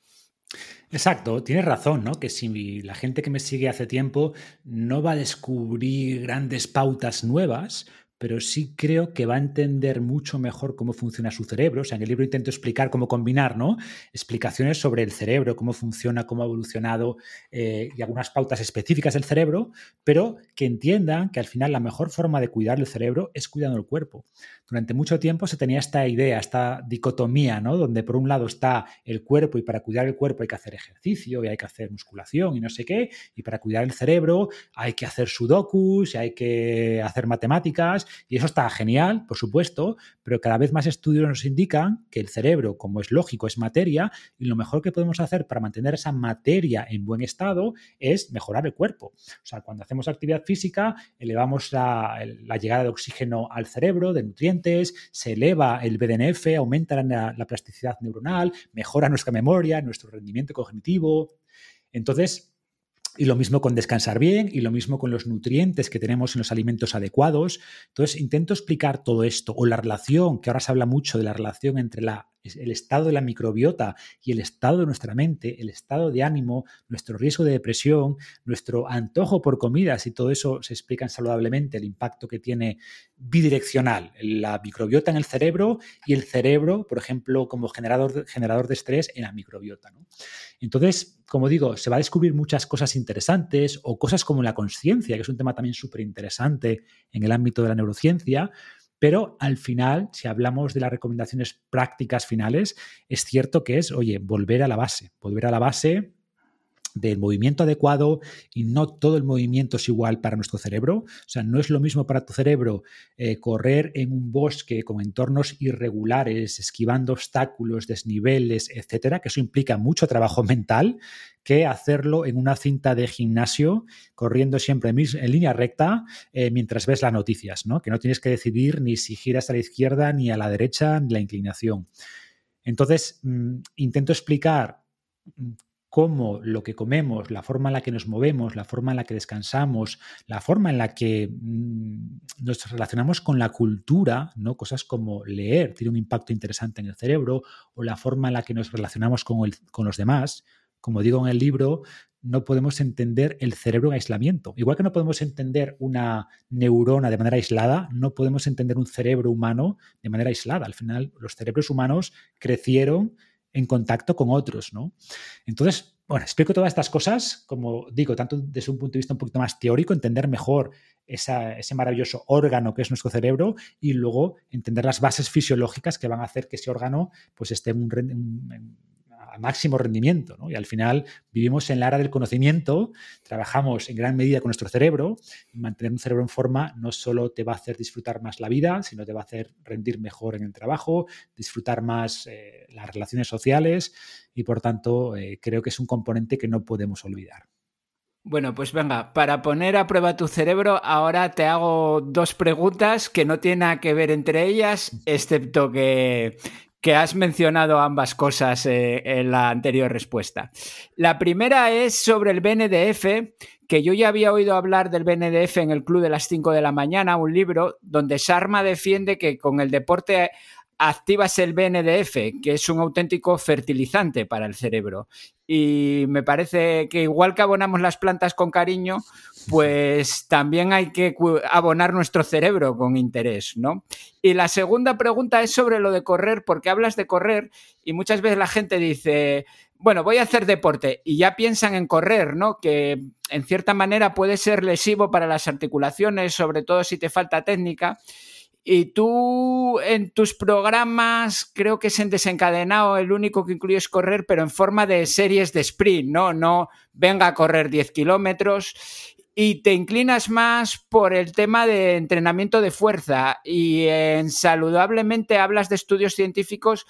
Exacto, tienes razón, ¿no? Que si la gente que me sigue hace tiempo no va a descubrir grandes pautas nuevas, pero sí creo que va a entender mucho mejor cómo funciona su cerebro. O sea, en el libro intento explicar cómo combinar, ¿no? Explicaciones sobre el cerebro, cómo funciona, cómo ha evolucionado eh, y algunas pautas específicas del cerebro, pero que entiendan que al final la mejor forma de cuidar el cerebro es cuidando el cuerpo. Durante mucho tiempo se tenía esta idea, esta dicotomía, ¿no? Donde por un lado está el cuerpo y para cuidar el cuerpo hay que hacer ejercicio y hay que hacer musculación y no sé qué, y para cuidar el cerebro hay que hacer sudokus y hay que hacer matemáticas y eso está genial, por supuesto, pero cada vez más estudios nos indican que el cerebro, como es lógico, es materia y lo mejor que podemos hacer para mantener esa materia en buen estado es mejorar el cuerpo. O sea, cuando hacemos actividad física, elevamos la, llegada de oxígeno al cerebro, de nutrientes, se eleva el BDNF, aumenta la plasticidad neuronal, mejora nuestra memoria, nuestro rendimiento cognitivo. Entonces, y lo mismo con descansar bien y lo mismo con los nutrientes que tenemos en los alimentos adecuados. Entonces, intento explicar todo esto o la relación, que ahora se habla mucho de la relación entre la el estado de la microbiota y el estado de nuestra mente, el estado de ánimo, nuestro riesgo de depresión, nuestro antojo por comidas y todo eso se explica saludablemente, el impacto que tiene bidireccional, la microbiota en el cerebro y el cerebro, por ejemplo, como generador, generador de estrés en la microbiota. Entonces, como digo, se va a descubrir muchas cosas interesantes o cosas como la conciencia, que es un tema también súper interesante en el ámbito de la neurociencia, pero al final, si hablamos de las recomendaciones prácticas finales, es cierto que es, oye, volver a la base, volver a la base del movimiento adecuado y no todo el movimiento es igual para nuestro cerebro. O sea, no es lo mismo para tu cerebro eh, correr en un bosque con entornos irregulares, esquivando obstáculos, desniveles, etcétera, que eso implica mucho trabajo [LAUGHS] mental, que hacerlo en una cinta de gimnasio, corriendo siempre en, línea recta eh, mientras ves las noticias, ¿no? que no tienes que decidir ni si giras a la izquierda, ni a la derecha, ni la inclinación. Entonces, mm, intento explicar cómo lo que comemos, la forma en la que nos movemos, la forma en la que descansamos, la forma en la que mm, nos relacionamos con la cultura, ¿no? cosas como leer tiene un impacto interesante en el cerebro, o la forma en la que nos relacionamos con, con los demás. Como digo en el libro, no podemos entender el cerebro en aislamiento. Igual que no podemos entender una neurona de manera aislada, no podemos entender un cerebro humano de manera aislada. Al final, los cerebros humanos crecieron en contacto con otros, ¿no? Entonces, bueno, explico todas estas cosas, como digo, tanto desde un punto de vista un poquito más teórico, entender mejor ese maravilloso órgano que es nuestro cerebro y luego entender las bases fisiológicas que van a hacer que ese órgano pues esté en un, máximo rendimiento. Y al final vivimos en la era del conocimiento, trabajamos en gran medida con nuestro cerebro. mantener un cerebro en forma no solo te va a hacer disfrutar más la vida, sino te va a hacer rendir mejor en el trabajo, disfrutar más eh, las relaciones sociales y por tanto eh, creo que es un componente que no podemos olvidar. Bueno, pues venga, para poner a prueba tu cerebro, ahora te hago dos preguntas que no tienen nada que ver entre ellas, excepto que, que has mencionado ambas cosas eh, en la anterior respuesta. La primera es sobre el BNDF, que yo ya había oído hablar del BNDF en el Club de las 5 de la mañana, un libro donde Sharma defiende que con el deporte activas el BNDF, que es un auténtico fertilizante para el cerebro. Y me parece que igual que abonamos las plantas con cariño, pues también hay que abonar nuestro cerebro con interés, ¿no? Y la segunda pregunta es sobre lo de correr, porque hablas de correr y muchas veces la gente dice, bueno, voy a hacer deporte y ya piensan en correr, ¿no? Que en cierta manera puede ser lesivo para las articulaciones, sobre todo si te falta técnica. Y tú en tus programas, creo que es en desencadenado, el único que incluyes correr, pero en forma de series de sprint, ¿no? No venga a correr 10 kilómetros. Y te inclinas más por el tema de entrenamiento de fuerza. Y en saludablemente hablas de estudios científicos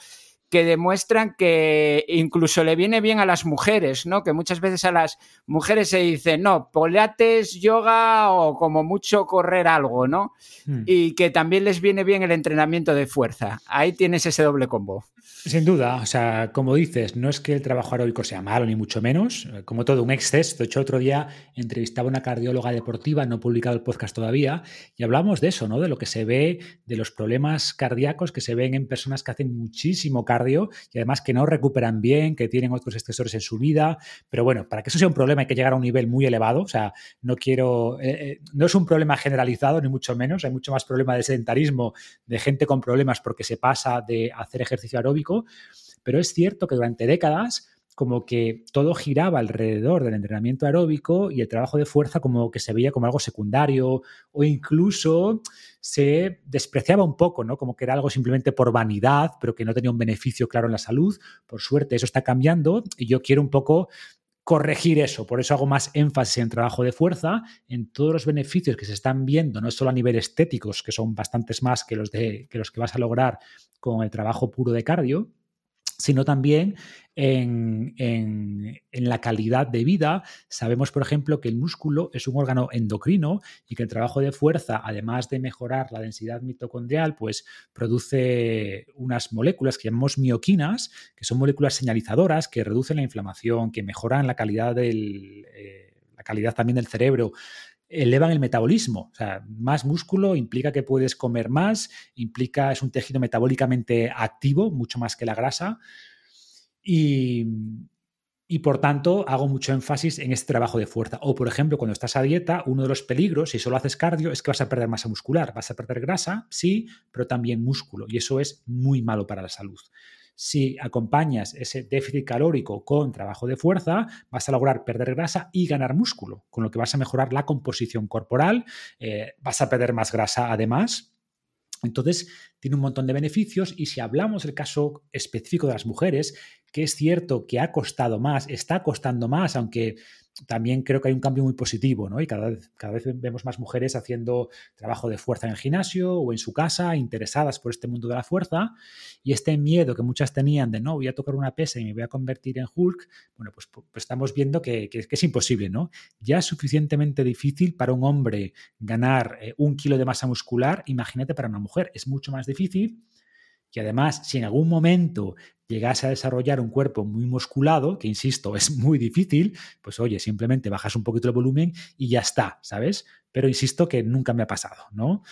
que demuestran que incluso le viene bien a las mujeres, ¿no? Que muchas veces a las mujeres se dice, no, pilates, yoga o como mucho correr algo, ¿no? Hmm. Y que también les viene bien el entrenamiento de fuerza. Ahí tienes ese doble combo. Sin duda, o sea, como dices, no es que el trabajo aeróbico sea malo, ni mucho menos, como todo, un exceso. De hecho, otro día entrevistaba a una cardióloga deportiva, no he publicado el podcast todavía, y hablamos de eso, ¿no? De lo que se ve, de los problemas cardíacos que se ven en personas que hacen muchísimo cardio y además que no recuperan bien, que tienen otros estresores en su vida. Pero bueno, para que eso sea un problema hay que llegar a un nivel muy elevado, o sea, no quiero, eh, eh, no es un problema generalizado, ni mucho menos, hay mucho más problema de sedentarismo, de gente con problemas porque se pasa de hacer ejercicio aeróbico pero es cierto que durante décadas como que todo giraba alrededor del entrenamiento aeróbico y el trabajo de fuerza como que se veía como algo secundario o incluso se despreciaba un poco, ¿no? Como que era algo simplemente por vanidad, pero que no tenía un beneficio claro en la salud. Por suerte eso está cambiando y yo quiero un poco corregir eso. Por eso hago más énfasis en trabajo de fuerza, en todos los beneficios que se están viendo, no solo a nivel estéticos, que son bastantes más que los, de, que los que vas a lograr con el trabajo puro de cardio, sino también en, la calidad de vida. Sabemos, por ejemplo, que el músculo es un órgano endocrino y que el trabajo de fuerza, además de mejorar la densidad mitocondrial, pues produce unas moléculas que llamamos mioquinas, que son moléculas señalizadoras que reducen la inflamación, que mejoran la calidad del... Eh, la calidad también del cerebro, elevan el metabolismo. O sea, más músculo implica que puedes comer más, implica, es un tejido metabólicamente activo, mucho más que la grasa. Y, y por tanto hago mucho énfasis en este trabajo de fuerza. O por ejemplo, cuando estás a dieta, uno de los peligros, si solo haces cardio, es que vas a perder masa muscular. Vas a perder grasa, sí, pero también músculo. Y eso es muy malo para la salud. Si acompañas ese déficit calórico con trabajo de fuerza, vas a lograr perder grasa y ganar músculo, con lo que vas a mejorar la composición corporal, eh, vas a perder más grasa además. Entonces, tiene un montón de beneficios y si hablamos del caso específico de las mujeres, que es cierto que ha costado más, está costando más, aunque también creo que hay un cambio muy positivo, ¿no? Y cada vez, cada vez vemos más mujeres haciendo trabajo de fuerza en el gimnasio o en su casa, interesadas por este mundo de la fuerza, y este miedo que muchas tenían de, no, voy a tocar una pesa y me voy a convertir en Hulk, bueno, pues, pues, pues estamos viendo que, es imposible, ¿no? Ya es suficientemente difícil para un hombre ganar eh, un kilo de masa muscular, imagínate para una mujer, es mucho más difícil que además, si en algún momento llegase a desarrollar un cuerpo muy musculado, que insisto, es muy difícil, pues oye, simplemente bajas un poquito el volumen y ya está, ¿sabes? Pero insisto que nunca me ha pasado, ¿no?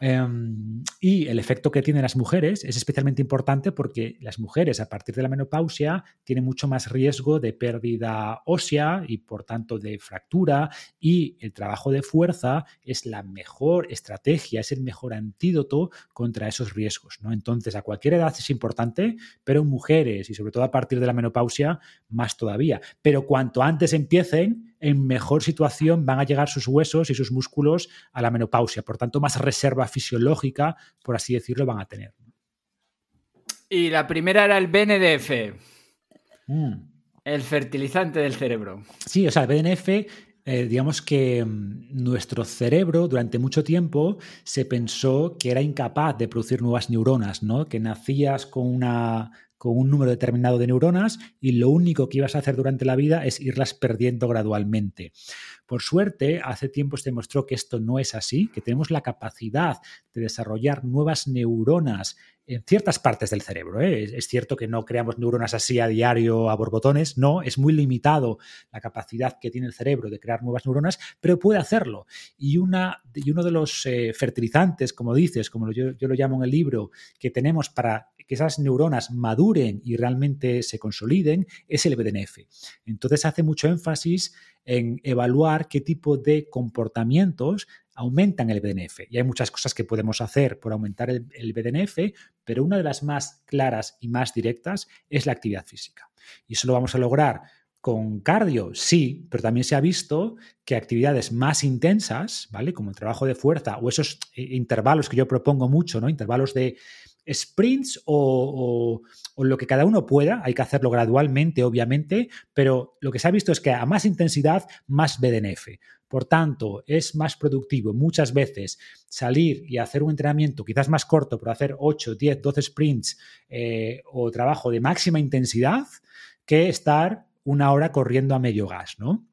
Em, y el efecto que tienen las mujeres es especialmente importante porque las mujeres a partir de la menopausia tienen mucho más riesgo de pérdida ósea y por tanto de fractura y el trabajo de fuerza es la mejor estrategia, es el mejor antídoto contra esos riesgos. ¿no? Entonces a cualquier edad es importante, pero en mujeres y sobre todo a partir de la menopausia más todavía. Pero cuanto antes empiecen, en mejor situación van a llegar sus huesos y sus músculos a la menopausia. Por tanto, más reserva fisiológica, por así decirlo, van a tener. Y la primera era el BNDF. Mm. El fertilizante del cerebro. Sí, o sea, el BNF eh, digamos que mm, nuestro cerebro durante mucho tiempo se pensó que era incapaz de producir nuevas neuronas, ¿no? Que nacías con una con un número determinado de neuronas y lo único que ibas a hacer durante la vida es irlas perdiendo gradualmente. Por suerte, hace tiempo se demostró que esto no es así, que tenemos la capacidad de desarrollar nuevas neuronas en ciertas partes del cerebro. ¿eh? Es cierto que no creamos neuronas así a diario a borbotones, no, es muy limitado la capacidad que tiene el cerebro de crear nuevas neuronas, pero puede hacerlo. Y, una, y uno de los eh, fertilizantes, como dices, como yo, yo lo llamo en el libro, que tenemos para que esas neuronas maduren y realmente se consoliden, es el BDNF. Entonces hace mucho énfasis en evaluar qué tipo de comportamientos aumentan el BDNF. Y hay muchas cosas que podemos hacer por aumentar el, el, BDNF, pero una de las más claras y más directas es la actividad física. Y eso lo vamos a lograr con cardio, sí, pero también se ha visto que actividades más intensas, ¿vale? Como el trabajo de fuerza o esos eh, intervalos que yo propongo mucho, ¿no? Intervalos de sprints o, lo que cada uno pueda, hay que hacerlo gradualmente, obviamente, pero lo que se ha visto es que a más intensidad, más BDNF. Por tanto, es más productivo muchas veces salir y hacer un entrenamiento quizás más corto, pero hacer 8, 10, 12 sprints eh, o trabajo de máxima intensidad que estar una hora corriendo a medio gas, ¿no?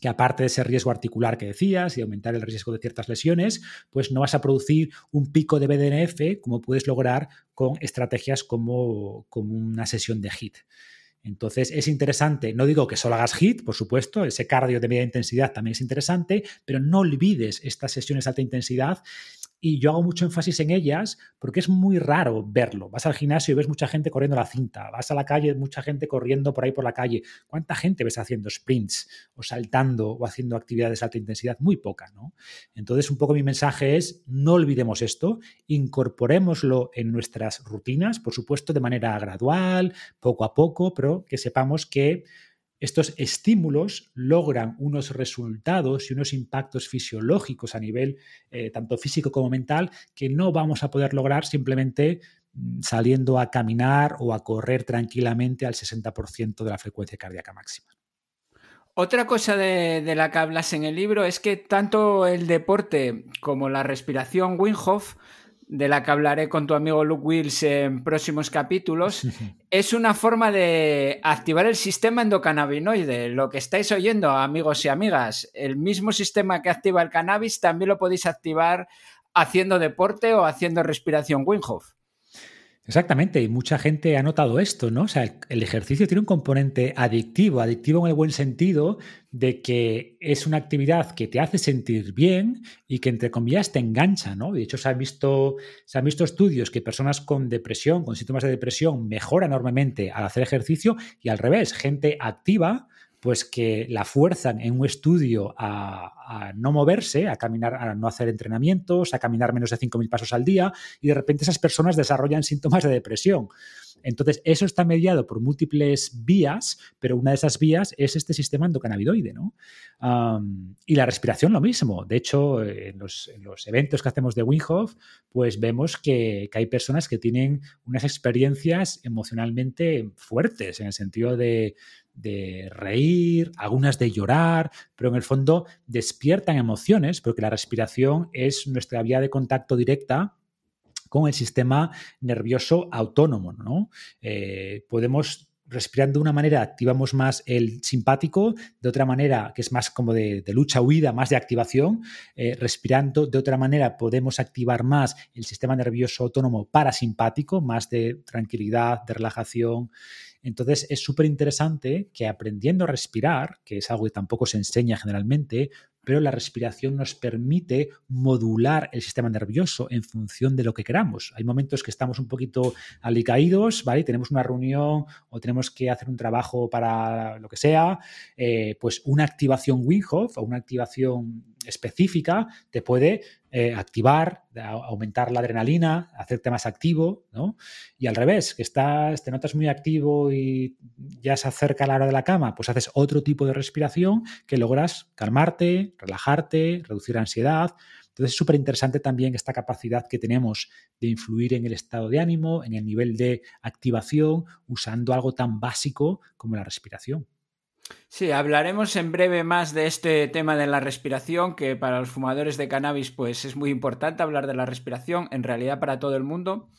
Que aparte de ese riesgo articular que decías y aumentar el riesgo de ciertas lesiones, pues no vas a producir un pico de BDNF como puedes lograr con estrategias como, como una sesión de HIT. Entonces es interesante, no digo que solo hagas HIT, por supuesto, ese cardio de media intensidad también es interesante, pero no olvides estas sesiones de alta intensidad y yo hago mucho énfasis en ellas porque es muy raro verlo. Vas al gimnasio y ves mucha gente corriendo la cinta, vas a la calle, mucha gente corriendo por ahí por la calle. ¿Cuánta gente ves haciendo sprints o saltando o haciendo actividades de alta intensidad? Muy poca, ¿no? Entonces, un poco mi mensaje es, no olvidemos esto, incorporémoslo en nuestras rutinas, por supuesto, de manera gradual, poco a poco, pero que sepamos que estos estímulos logran unos resultados y unos impactos fisiológicos a nivel eh, tanto físico como mental que no vamos a poder lograr simplemente mm, saliendo a caminar o a correr tranquilamente al 60% de la frecuencia cardíaca máxima. Otra cosa de, la que hablas en el libro es que tanto el deporte como la respiración Wim Hof de la que hablaré con tu amigo Luke Wills en próximos capítulos, [LAUGHS] es una forma de activar el sistema endocannabinoide. Lo que estáis oyendo, amigos y amigas, el mismo sistema que activa el cannabis también lo podéis activar haciendo deporte o haciendo respiración Wim Exactamente, y mucha gente ha notado esto, ¿no? O sea, el, ejercicio tiene un componente adictivo, adictivo en el buen sentido de que es una actividad que te hace sentir bien y que entre comillas te engancha, ¿no? De hecho, se han visto, se han visto estudios que personas con depresión, con síntomas de depresión, mejoran enormemente al hacer ejercicio y al revés, gente activa pues que la fuerzan en un estudio a, no moverse, a caminar, a no hacer entrenamientos, a caminar menos de 5.000 pasos al día, y de repente esas personas desarrollan síntomas de depresión. Entonces, eso está mediado por múltiples vías, pero una de esas vías es este sistema endocannabinoide, ¿no? y la respiración lo mismo. De hecho, en los, eventos que hacemos de Winghoff, pues vemos que, hay personas que tienen unas experiencias emocionalmente fuertes, en el sentido de, de reír, algunas de llorar, pero en el fondo despiertan emociones, porque la respiración es nuestra vía de contacto directa con el sistema nervioso autónomo. ¿no? Eh, podemos respirando de una manera activamos más el simpático, de otra manera, que es más como de, lucha-huida, más de activación, eh, respirando de otra manera podemos activar más el sistema nervioso autónomo parasimpático, más de tranquilidad, de relajación. Entonces es súper interesante que aprendiendo a respirar, que es algo que tampoco se enseña generalmente, pero la respiración nos permite modular el sistema nervioso en función de lo que queramos. Hay momentos que estamos un poquito alicaídos, ¿vale? Tenemos una reunión o tenemos que hacer un trabajo para lo que sea, eh, pues una activación Wim o una activación específica te puede eh, activar, aumentar la adrenalina, hacerte más activo, ¿no? Y al revés, que estás, te notas muy activo y ya se acerca la hora de la cama, pues haces otro tipo de respiración que logras calmarte, relajarte, reducir ansiedad. Entonces es súper interesante también esta capacidad que tenemos de influir en el estado de ánimo, en el nivel de activación, usando algo tan básico como la respiración. Sí, hablaremos en breve más de este tema de la respiración, que para los fumadores de cannabis pues es muy importante hablar de la respiración, en realidad para todo el mundo.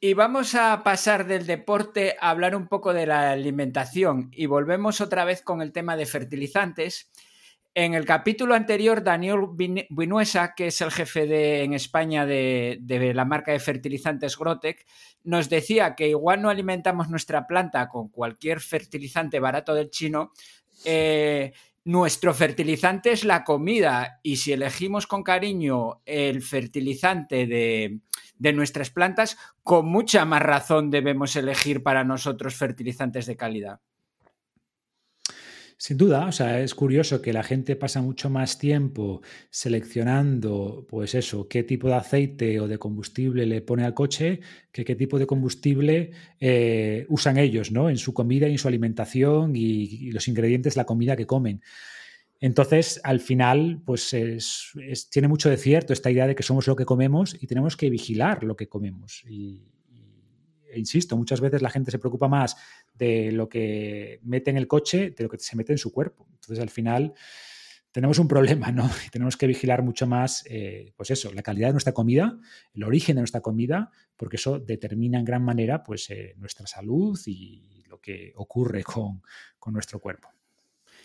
Y vamos a pasar del deporte a hablar un poco de la alimentación y volvemos otra vez con el tema de fertilizantes en el capítulo anterior, Daniel Vinuesa, que es el jefe de, en España de, la marca de fertilizantes Grotec, nos decía que igual no alimentamos nuestra planta con cualquier fertilizante barato del chino. Eh, nuestro fertilizante es la comida y si elegimos con cariño el fertilizante de, de nuestras plantas, con mucha más razón debemos elegir para nosotros fertilizantes de calidad. Sin duda, o sea, es curioso que la gente pasa mucho más tiempo seleccionando, pues eso, qué tipo de aceite o de combustible le pone al coche, que qué tipo de combustible eh, usan ellos, ¿no? En su comida y en su alimentación y, los ingredientes la comida que comen. Entonces, al final, pues tiene mucho de cierto esta idea de que somos lo que comemos y tenemos que vigilar lo que comemos. Insisto, muchas veces la gente se preocupa más de lo que mete en el coche de lo que se mete en su cuerpo. Entonces, al final, tenemos un problema, ¿no? [LAUGHS] Y tenemos que vigilar mucho más, eh, pues eso, la calidad de nuestra comida, el origen de nuestra comida, porque eso determina en gran manera, pues, eh, nuestra salud y lo que ocurre con, con nuestro cuerpo.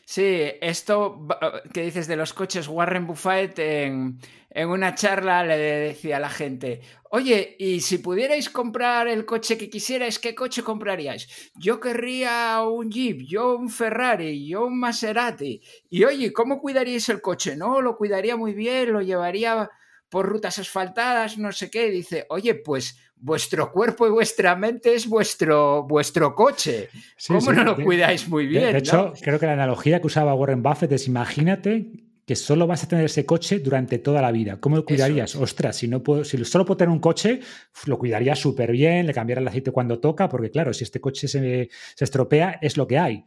Sí, esto que dices de los coches, Warren Buffett en, una charla le decía a la gente, oye, y si pudierais comprar el coche que quisierais, ¿qué coche compraríais? Yo querría un Jeep, yo un Ferrari, yo un Maserati. Y oye, ¿cómo cuidaríais el coche? No, lo cuidaría muy bien, lo llevaría por rutas asfaltadas, no sé qué. Dice, oye, pues vuestro cuerpo y vuestra mente es vuestro, vuestro coche. ¿Cómo no lo cuidáis muy bien? De, hecho, creo que la analogía que usaba Warren Buffett es imagínate que solo vas a tener ese coche durante toda la vida. ¿Cómo lo cuidarías? Ostras, si, no puedo, si solo puedo tener un coche, lo cuidaría súper bien, le cambiaría el aceite cuando toca, porque claro, si este coche se, se estropea, es lo que hay.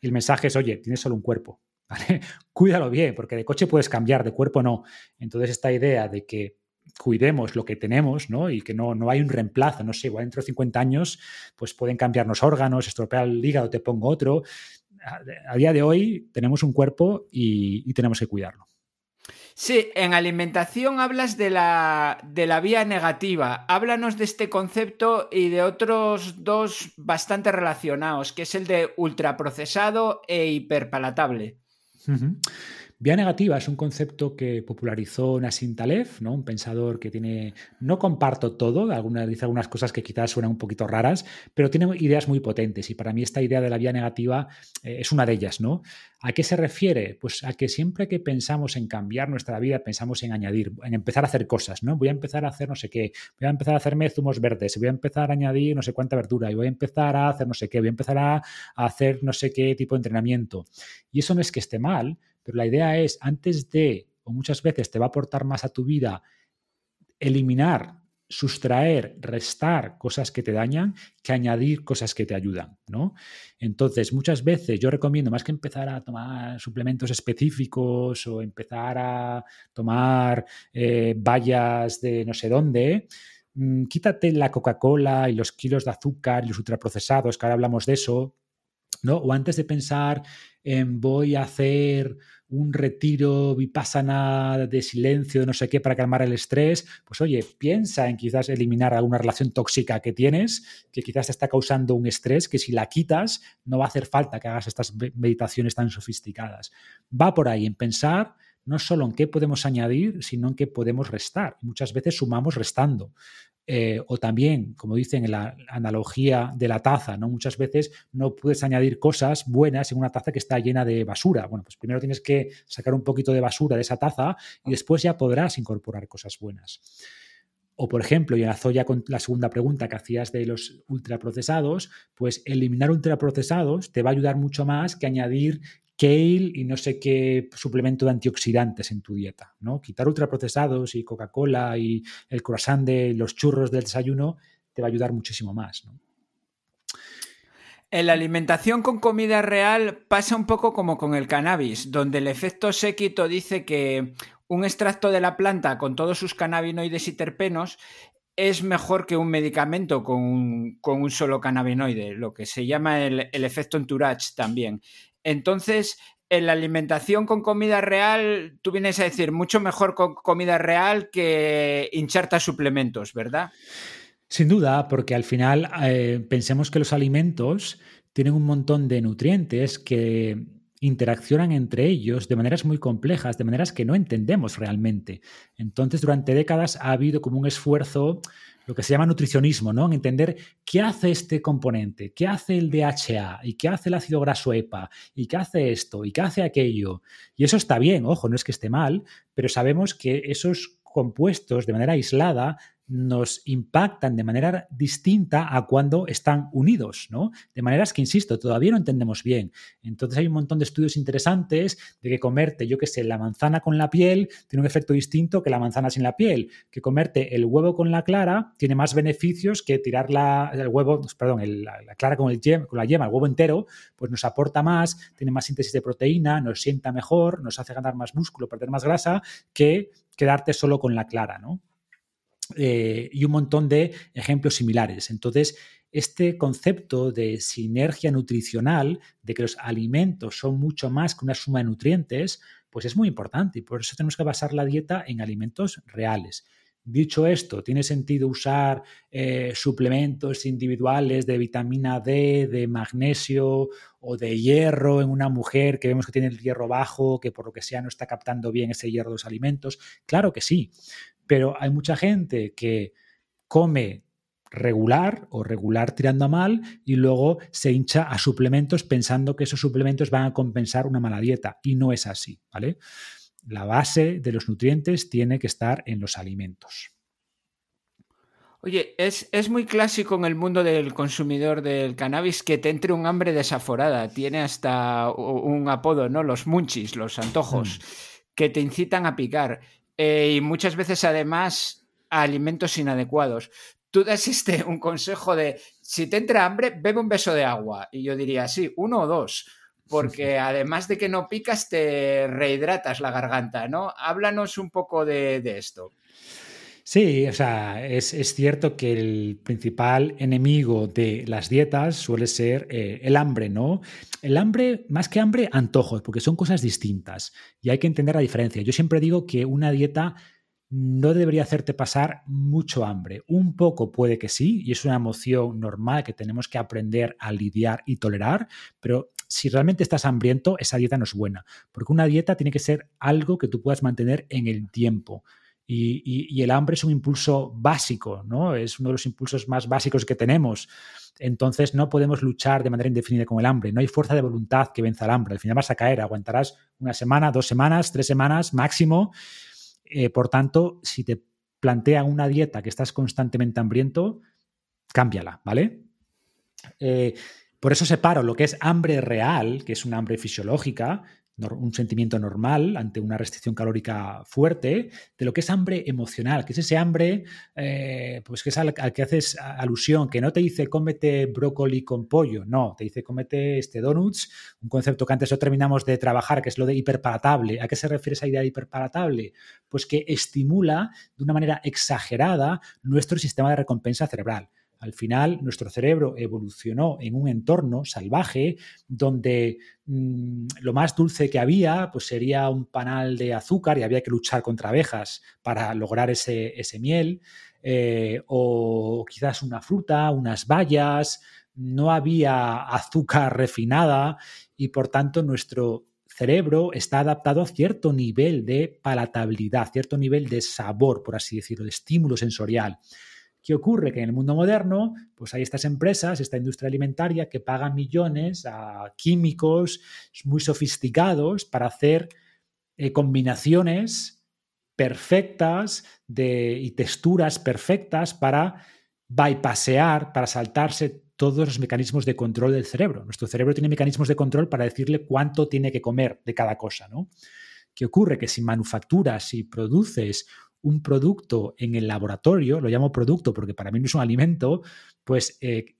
Y el mensaje es, oye, tienes solo un cuerpo. [LAUGHS] Cuídalo bien, porque de coche puedes cambiar, de cuerpo no. Entonces, esta idea de que cuidemos lo que tenemos, ¿no? Y que no, no hay un reemplazo, no sé, igual dentro de 50 años, pues pueden cambiarnos órganos, estropear el hígado, te pongo otro. A, día de hoy tenemos un cuerpo y, tenemos que cuidarlo. Sí, en alimentación hablas de la, de la vía negativa. Háblanos de este concepto y de otros dos bastante relacionados, que es el de ultraprocesado e hiperpalatable. Vía negativa es un concepto que popularizó Nassim Taleb, ¿no? un pensador que tiene, no comparto todo, algunas, dice algunas cosas que quizás suenan un poquito raras, pero tiene ideas muy potentes y para mí esta idea de la vía negativa eh, es una de ellas. ¿no? ¿A qué se refiere? Pues a que siempre que pensamos en cambiar nuestra vida, pensamos en añadir, en empezar a hacer cosas. ¿no? Voy a empezar a hacer no sé qué, voy a empezar a hacerme zumos verdes, voy a empezar a añadir no sé cuánta verdura y voy a empezar a hacer no sé qué, voy a empezar a, a hacer no sé qué tipo de entrenamiento. Y eso no es que esté mal, pero la idea es, antes de, o muchas veces te va a aportar más a tu vida, eliminar sustraer, restar cosas que te dañan que añadir cosas que te ayudan, ¿no? Entonces, muchas veces yo recomiendo, más que empezar a tomar suplementos específicos o empezar a tomar eh, vallas de no sé dónde, mm, quítate la Coca-Cola y los kilos de azúcar y los ultraprocesados, que ahora hablamos de eso, ¿no? O antes de pensar en voy a hacer un retiro vipassana de silencio, no sé qué, para calmar el estrés, pues oye, piensa en quizás eliminar alguna relación tóxica que tienes, que quizás te está causando un estrés, que si la quitas no va a hacer falta que hagas estas meditaciones tan sofisticadas. Va por ahí en pensar no solo en qué podemos añadir, sino en qué podemos restar. Muchas veces sumamos restando. Eh, o también, como dicen en la analogía de la taza, ¿no? Muchas veces no puedes añadir cosas buenas en una taza que está llena de basura. Bueno, pues primero tienes que sacar un poquito de basura de esa taza y después ya podrás incorporar cosas buenas. O, por ejemplo, y enlazo ya con la segunda pregunta que hacías de los ultraprocesados, pues eliminar ultraprocesados te va a ayudar mucho más que añadir kale y no sé qué suplemento de antioxidantes en tu dieta, ¿no? Quitar ultraprocesados y Coca-Cola y el croissant de los churros del desayuno te va a ayudar muchísimo más, En la alimentación con comida real pasa un poco como con el cannabis, donde el efecto séquito dice que un extracto de la planta con todos sus cannabinoides y terpenos es mejor que un medicamento con un, solo cannabinoide, lo que se llama el, el efecto entourage también. Entonces, en la alimentación con comida real, tú vienes a decir mucho mejor con comida real que hincharte suplementos, ¿verdad? Sin duda, porque al final eh, pensemos que los alimentos tienen un montón de nutrientes que interaccionan entre ellos de maneras muy complejas, de maneras que no entendemos realmente. Entonces, durante décadas ha habido como un esfuerzo lo que se llama nutricionismo, ¿no? En entender qué hace este componente, qué hace el DHA y qué hace el ácido graso EPA y qué hace esto y qué hace aquello. Y eso está bien, ojo, no es que esté mal, pero sabemos que esos compuestos de manera aislada nos impactan de manera distinta a cuando están unidos, ¿no? De maneras que, insisto, todavía no entendemos bien. Entonces hay un montón de estudios interesantes de que comerte, yo qué sé, la manzana con la piel tiene un efecto distinto que la manzana sin la piel, que comerte el huevo con la clara tiene más beneficios que tirar la, el huevo, perdón, la, clara con, el con la yema, el huevo entero, pues nos aporta más, tiene más síntesis de proteína, nos sienta mejor, nos hace ganar más músculo, perder más grasa, que quedarte solo con la clara, ¿no? Eh, y un montón de ejemplos similares. Entonces, este concepto de sinergia nutricional, de que los alimentos son mucho más que una suma de nutrientes, pues es muy importante y por eso tenemos que basar la dieta en alimentos reales. Dicho esto, ¿tiene sentido usar eh, suplementos individuales de vitamina D, de magnesio o de hierro en una mujer que vemos que tiene el hierro bajo, que por lo que sea no está captando bien ese hierro de los alimentos? Claro que sí, pero hay mucha gente que come regular o regular tirando a mal y luego se hincha a suplementos pensando que esos suplementos van a compensar una mala dieta y no es así, ¿vale? La base de los nutrientes tiene que estar en los alimentos. Oye, es, es, muy clásico en el mundo del consumidor del cannabis que te entre un hambre desaforada. Tiene hasta un apodo, ¿no? Los munchis, los antojos, mm. que te incitan a picar. Eh, y muchas veces además a alimentos inadecuados. Tú das este un consejo de si te entra hambre, bebe un beso de agua. Y yo diría, sí, uno o dos, porque [LAUGHS] además de que no picas, te rehidratas la garganta, ¿no? Háblanos un poco de, esto. Sí, o sea, es, cierto que el principal enemigo de las dietas suele ser eh, el hambre, ¿no? El hambre, más que hambre, antojos, porque son cosas distintas y hay que entender la diferencia. Yo siempre digo que una dieta no debería hacerte pasar mucho hambre. Un poco puede que sí, y es una emoción normal que tenemos que aprender a lidiar y tolerar, pero si realmente estás hambriento, esa dieta no es buena, porque una dieta tiene que ser algo que tú puedas mantener en el tiempo. Y, el hambre es un impulso básico, ¿no? Es uno de los impulsos más básicos que tenemos. Entonces no podemos luchar de manera indefinida con el hambre. No hay fuerza de voluntad que venza el hambre. Al final vas a caer, aguantarás una semana, dos semanas, tres semanas máximo. Eh, por tanto, si te plantean una dieta que estás constantemente hambriento, cámbiala, ¿vale? Eh, por eso separo lo que es hambre real, que es una hambre fisiológica, un sentimiento normal ante una restricción calórica fuerte, de lo que es hambre emocional, que es ese hambre, eh, pues que es al, que haces alusión, que no te dice cómete brócoli con pollo, no, te dice cómete este donuts, un concepto que antes no terminamos de trabajar, que es lo de hiperpalatable. ¿A qué se refiere esa idea de hiperpalatable? Pues que estimula de una manera exagerada nuestro sistema de recompensa cerebral. Al final, nuestro cerebro evolucionó en un entorno salvaje donde mm, lo más dulce que había pues sería un panal de azúcar y había que luchar contra abejas para lograr ese, miel, eh, o quizás una fruta, unas bayas, no había azúcar refinada y por tanto nuestro cerebro está adaptado a cierto nivel de palatabilidad, cierto nivel de sabor, por así decirlo, de estímulo sensorial. ¿Qué ocurre? Que en el mundo moderno, pues hay estas empresas, esta industria alimentaria que pagan millones a químicos muy sofisticados para hacer eh, combinaciones perfectas de, y texturas perfectas para bypassear, para saltarse todos los mecanismos de control del cerebro. Nuestro cerebro tiene mecanismos de control para decirle cuánto tiene que comer de cada cosa, ¿no? ¿Qué ocurre? Que si manufacturas, si produces un producto en el laboratorio, lo llamo producto porque para mí no es un alimento, pues eh,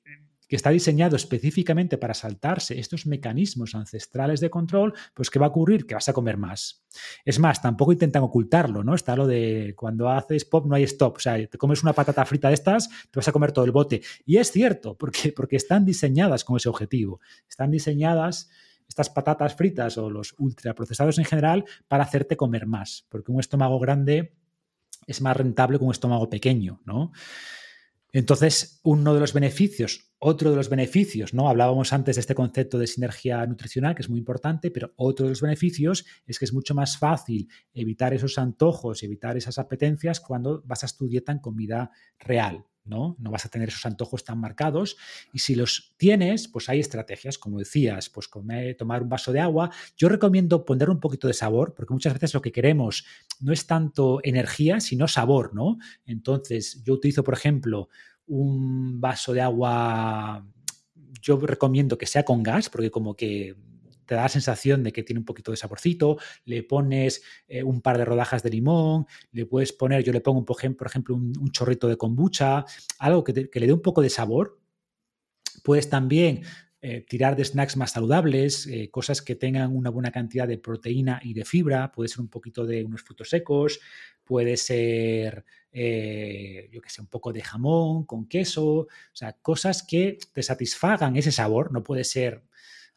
que está diseñado específicamente para saltarse estos mecanismos ancestrales de control, pues ¿qué va a ocurrir? Que vas a comer más. Es más, tampoco intentan ocultarlo, ¿no? Está lo de cuando haces pop no hay stop, o sea, te comes una patata frita de estas, te vas a comer todo el bote. Y es cierto, porque, porque están diseñadas con ese objetivo. Están diseñadas estas patatas fritas o los ultraprocesados en general para hacerte comer más, porque un estómago grande es más rentable que un estómago pequeño, ¿no? Entonces, uno de los beneficios, otro de los beneficios, ¿no? Hablábamos antes de este concepto de sinergia nutricional, que es muy importante, pero otro de los beneficios es que es mucho más fácil evitar esos antojos, evitar esas apetencias cuando vas a tu dieta en comida real, ¿no? vas a tener esos antojos tan marcados. Y si los tienes, pues hay estrategias, como decías, pues comer, tomar un vaso de agua. Yo recomiendo poner un poquito de sabor, porque muchas veces lo que queremos no es tanto energía, sino sabor, ¿no? Entonces, yo utilizo, por ejemplo, un vaso de agua yo recomiendo que sea con gas, porque como que te da la sensación de que tiene un poquito de saborcito, le pones eh, un par de rodajas de limón, le puedes poner, yo le pongo, por ejemplo, un, chorrito de kombucha, algo que, le dé un poco de sabor. Puedes también eh, tirar de snacks más saludables, eh, cosas que tengan una buena cantidad de proteína y de fibra, puede ser un poquito de unos frutos secos, puede ser, yo que sé, un poco de jamón con queso, o sea, cosas que te satisfagan ese sabor, no puede ser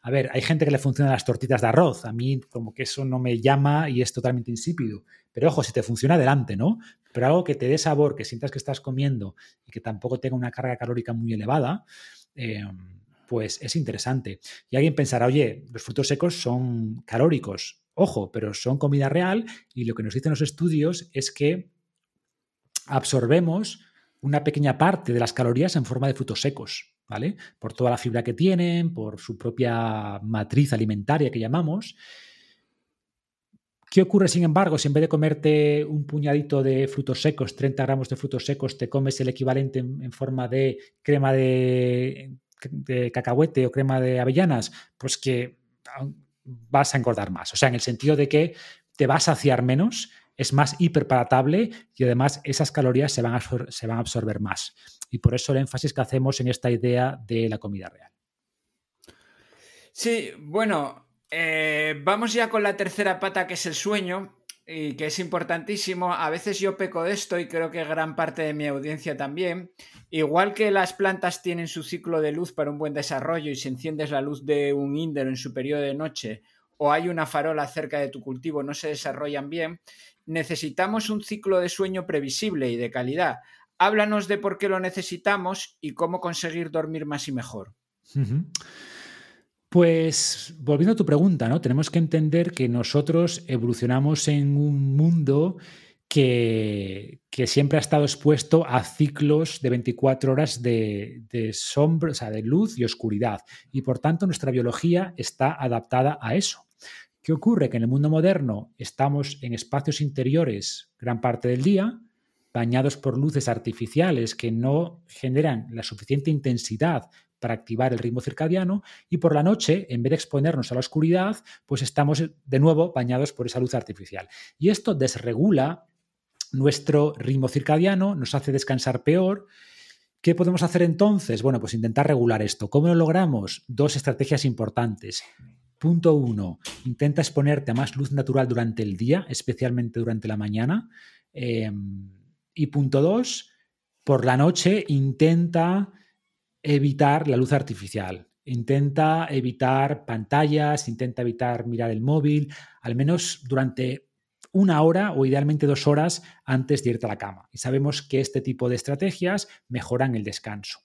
a ver, hay gente que le funcionan las tortitas de arroz. A mí como que eso no me llama y es totalmente insípido. Pero ojo, si te funciona adelante, ¿no? Pero algo que te dé sabor, que sientas que estás comiendo y que tampoco tenga una carga calórica muy elevada, eh, pues es interesante. Y alguien pensará, oye, los frutos secos son calóricos. Ojo, pero son comida real y lo que nos dicen los estudios es que absorbemos una pequeña parte de las calorías en forma de frutos secos. ¿Vale? Por toda la fibra que tienen, por su propia matriz alimentaria que llamamos. ¿Qué ocurre, sin embargo, si en vez de comerte un puñadito de frutos secos, 30 gramos de frutos secos, te comes el equivalente en, forma de crema de, de, cacahuete o crema de avellanas? Pues que vas a engordar más. O sea, en el sentido de que te vas a saciar menos, es más hiperpalatable y además esas calorías se van, a absorber más. Y por eso el énfasis que hacemos en esta idea de la comida real. Sí, bueno, eh, vamos ya con la tercera pata que es el sueño y que es importantísimo. A veces yo peco de esto y creo que gran parte de mi audiencia también. Igual que las plantas tienen su ciclo de luz para un buen desarrollo y si enciendes la luz de un índero en su periodo de noche o hay una farola cerca de tu cultivo no se desarrollan bien, necesitamos un ciclo de sueño previsible y de calidad. Háblanos de por qué lo necesitamos y cómo conseguir dormir más y mejor. Pues volviendo a tu pregunta, ¿no? Tenemos que entender que nosotros evolucionamos en un mundo que, siempre ha estado expuesto a ciclos de 24 horas de, de sombra, o sea, de luz y oscuridad. Y por tanto, nuestra biología está adaptada a eso. ¿Qué ocurre? Que en el mundo moderno estamos en espacios interiores gran parte del día, bañados por luces artificiales que no generan la suficiente intensidad para activar el ritmo circadiano y por la noche, en vez de exponernos a la oscuridad, pues estamos de nuevo bañados por esa luz artificial. Y esto desregula nuestro ritmo circadiano, nos hace descansar peor. ¿Qué podemos hacer entonces? Bueno, pues intentar regular esto. ¿Cómo lo logramos? Dos estrategias importantes. Punto uno, intenta exponerte a más luz natural durante el día, especialmente durante la mañana. Em, y punto dos, por la noche intenta evitar la luz artificial. Intenta evitar pantallas, intenta evitar mirar el móvil, al menos durante una hora o idealmente dos horas antes de irte a la cama. Y sabemos que este tipo de estrategias mejoran el descanso.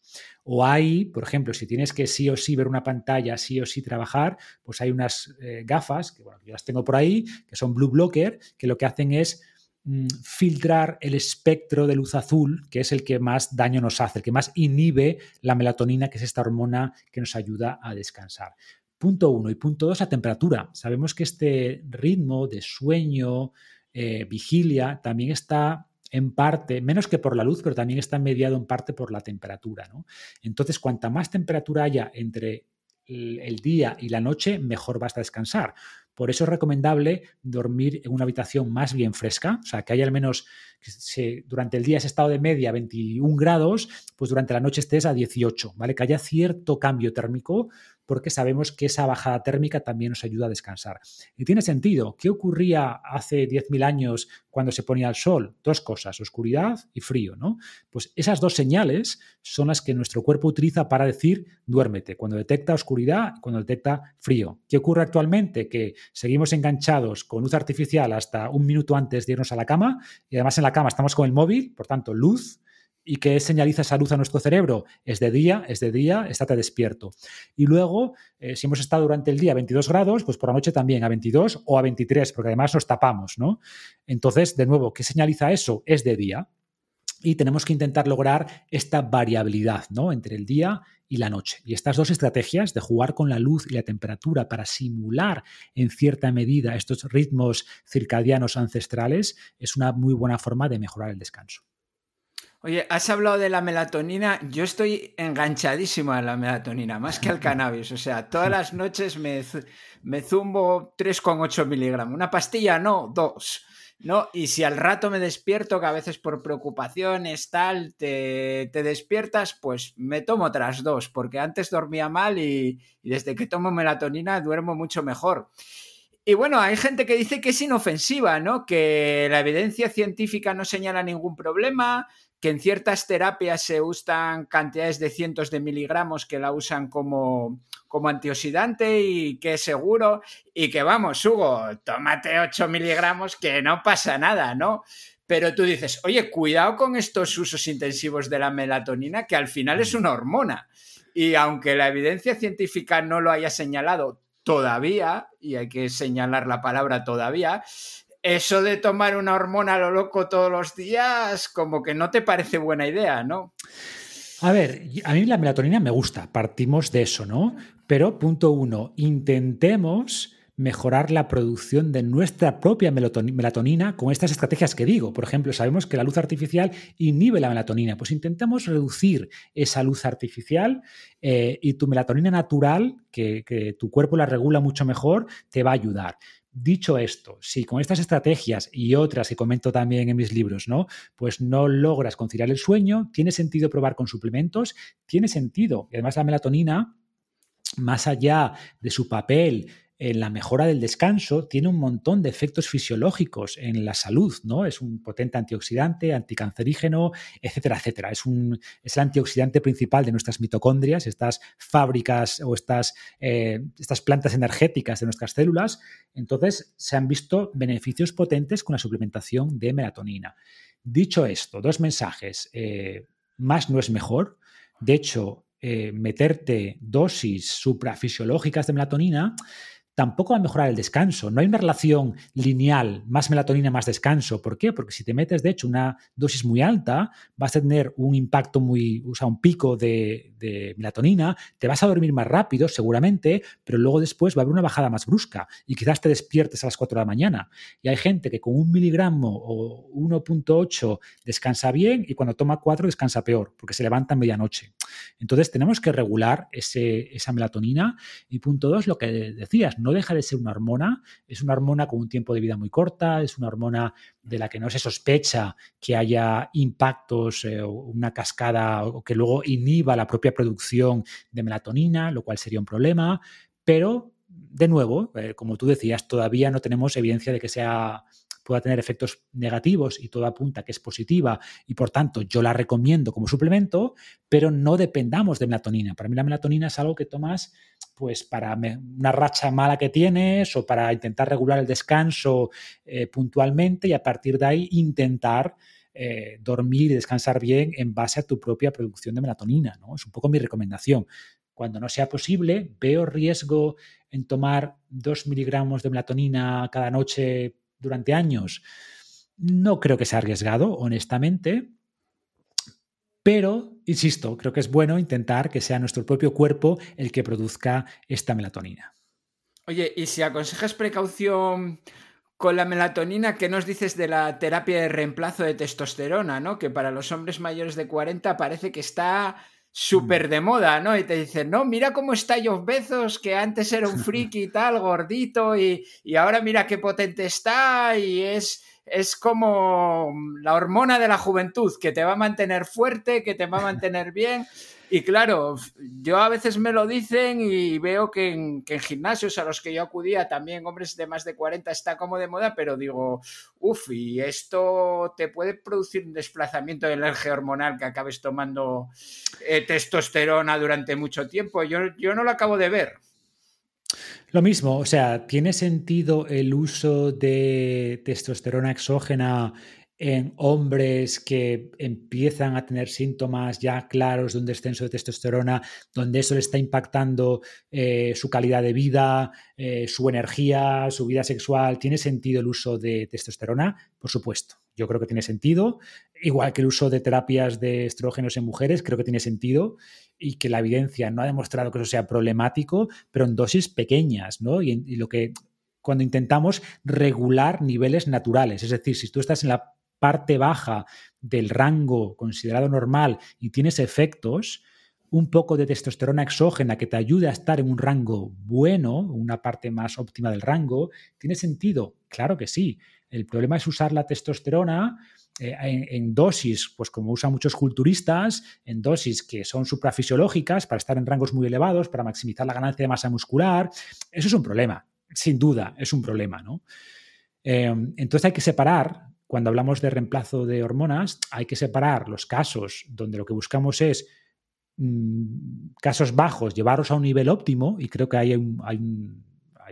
O hay, por ejemplo, si tienes que sí o sí ver una pantalla, sí o sí trabajar, pues hay unas eh, gafas, que bueno, yo las tengo por ahí, que son Blue Blocker, que lo que hacen es mm, filtrar el espectro de luz azul, que es el que más daño nos hace, el que más inhibe la melatonina, que es esta hormona que nos ayuda a descansar. Punto uno. Y punto dos, la temperatura. Sabemos que este ritmo de sueño, eh, vigilia, también está en parte, menos que por la luz, pero también está mediado en parte por la temperatura. ¿no? Entonces, cuanta más temperatura haya entre el día y la noche, mejor vas a descansar. Por eso es recomendable dormir en una habitación más bien fresca, o sea, que haya al menos, si durante el día has estado de media 21 grados, pues durante la noche estés a 18, ¿vale? Que haya cierto cambio térmico porque sabemos que esa bajada térmica también nos ayuda a descansar. Y tiene sentido. ¿Qué ocurría hace 10.000 años cuando se ponía el sol? Dos cosas, oscuridad y frío, ¿no? Pues esas dos señales son las que nuestro cuerpo utiliza para decir duérmete, cuando detecta oscuridad cuando detecta frío. ¿Qué ocurre actualmente? Que seguimos enganchados con luz artificial hasta un minuto antes de irnos a la cama y además en la cama estamos con el móvil, por tanto, luz ¿Y qué señaliza esa luz a nuestro cerebro? Es de día, es de día, estate despierto. Y luego, eh, si hemos estado durante el día a 22 grados, pues por la noche también a 22 o a 23, porque además nos tapamos, ¿no? Entonces, de nuevo, ¿qué señaliza eso? Es de día. Y tenemos que intentar lograr esta variabilidad, ¿no? Entre el día y la noche. Y estas dos estrategias de jugar con la luz y la temperatura para simular en cierta medida estos ritmos circadianos ancestrales es una muy buena forma de mejorar el descanso. Oye, has hablado de la melatonina. Yo estoy enganchadísimo a la melatonina, más que al [LAUGHS] cannabis. O sea, todas las noches me, me zumbo 3,8 miligramos. Una pastilla, no, dos. ¿no? Y si al rato me despierto, que a veces por preocupaciones, tal, te, te despiertas, pues me tomo otras dos, porque antes dormía mal y, y desde que tomo melatonina duermo mucho mejor. Y bueno, hay gente que dice que es inofensiva, ¿no? Que la evidencia científica no señala ningún problema, que en ciertas terapias se usan cantidades de cientos de miligramos que la usan como, como antioxidante y que es seguro y que vamos, Hugo, tómate 8 miligramos que no pasa nada, ¿no? Pero tú dices, oye, cuidado con estos usos intensivos de la melatonina, que al final es una hormona. Y aunque la evidencia científica no lo haya señalado todavía, y hay que señalar la palabra todavía, eso de tomar una hormona a lo loco todos los días, como que no te parece buena idea, ¿no? A ver, a mí la melatonina me gusta, partimos de eso, ¿no? Pero punto uno, intentemos mejorar la producción de nuestra propia melatonina con estas estrategias que digo. Por ejemplo, sabemos que la luz artificial inhibe la melatonina, pues intentemos reducir esa luz artificial eh, y tu melatonina natural, que, que tu cuerpo la regula mucho mejor, te va a ayudar. Dicho esto, si con estas estrategias y otras que comento también en mis libros, ¿no? Pues no logras conciliar el sueño, tiene sentido probar con suplementos, tiene sentido. Y además la melatonina, más allá de su papel en la mejora del descanso tiene un montón de efectos fisiológicos en la salud, ¿no? Es un potente antioxidante, anticancerígeno, etcétera, etcétera. Es, un, es el antioxidante principal de nuestras mitocondrias, estas fábricas o estas, eh, estas plantas energéticas de nuestras células. Entonces, se han visto beneficios potentes con la suplementación de melatonina. Dicho esto, dos mensajes. Eh, más no es mejor. De hecho, eh, meterte dosis suprafisiológicas de melatonina tampoco va a mejorar el descanso. No hay una relación lineal, más melatonina, más descanso. ¿Por qué? Porque si te metes, de hecho, una dosis muy alta, vas a tener un impacto muy, o sea, un pico de, melatonina, te vas a dormir más rápido, seguramente, pero luego después va a haber una bajada más brusca y quizás te despiertes a las 4 de la mañana. Y hay gente que con un miligramo o 1.8 descansa bien y cuando toma 4 descansa peor, porque se levanta a medianoche. Entonces tenemos que regular ese, esa melatonina. Y punto dos, lo que decías, no deja de ser una hormona, es una hormona con un tiempo de vida muy corta, es una hormona de la que no se sospecha que haya impactos eh, o una cascada o que luego inhiba la propia producción de melatonina, lo cual sería un problema, pero de nuevo, eh, como tú decías, todavía no tenemos evidencia de que sea pueda tener efectos negativos y todo apunta que es positiva y por tanto yo la recomiendo como suplemento, pero no dependamos de melatonina. Para mí la melatonina es algo que tomas pues para una racha mala que tienes o para intentar regular el descanso eh, puntualmente y a partir de ahí intentar eh, dormir y descansar bien en base a tu propia producción de melatonina. ¿no? Es un poco mi recomendación. Cuando no sea posible, veo riesgo en tomar dos miligramos de melatonina cada noche durante años, no creo que sea arriesgado, honestamente. Pero, insisto, creo que es bueno intentar que sea nuestro propio cuerpo el que produzca esta melatonina. Oye, y si aconsejas precaución con la melatonina, ¿qué nos dices de la terapia de reemplazo de testosterona, ¿no? Que para los hombres mayores de 40 parece que está súper de moda, ¿no? Y te dicen, no, mira cómo está Jeff Bezos, que antes era un [LAUGHS] friki y tal, gordito, y, y ahora mira qué potente está, y es, es como la hormona de la juventud, que te va a mantener fuerte, que te va a mantener [LAUGHS] bien. Y claro, yo a veces me lo dicen y veo que en, gimnasios a los que yo acudía también hombres de más de 40 está como de moda, pero digo, uff, y esto te puede producir un desplazamiento del eje hormonal que acabes tomando eh, testosterona durante mucho tiempo. Yo, yo no lo acabo de ver. Lo mismo, o sea, ¿tiene sentido el uso de testosterona exógena en hombres que empiezan a tener síntomas ya claros de un descenso de testosterona, donde eso le está impactando eh, su calidad de vida, eh, su energía, su vida sexual. ¿Tiene sentido el uso de testosterona? Por supuesto, yo creo que tiene sentido. Igual que el uso de terapias de estrógenos en mujeres, creo que tiene sentido y que la evidencia no ha demostrado que eso sea problemático, pero en dosis pequeñas, ¿no? Y, lo que cuando intentamos regular niveles naturales, es decir, si tú estás en la parte baja del rango considerado normal y tienes efectos, un poco de testosterona exógena que te ayude a estar en un rango bueno, una parte más óptima del rango, ¿tiene sentido? Claro que sí. El problema es usar la testosterona eh, en, dosis, pues como usan muchos culturistas, en dosis que son suprafisiológicas para estar en rangos muy elevados, para maximizar la ganancia de masa muscular. Eso es un problema, sin duda, es un problema, ¿no? Eh, entonces hay que separar cuando hablamos de reemplazo de hormonas, hay que separar los casos donde lo que buscamos es mm, casos bajos, llevarlos a un nivel óptimo, y creo que hay, hay,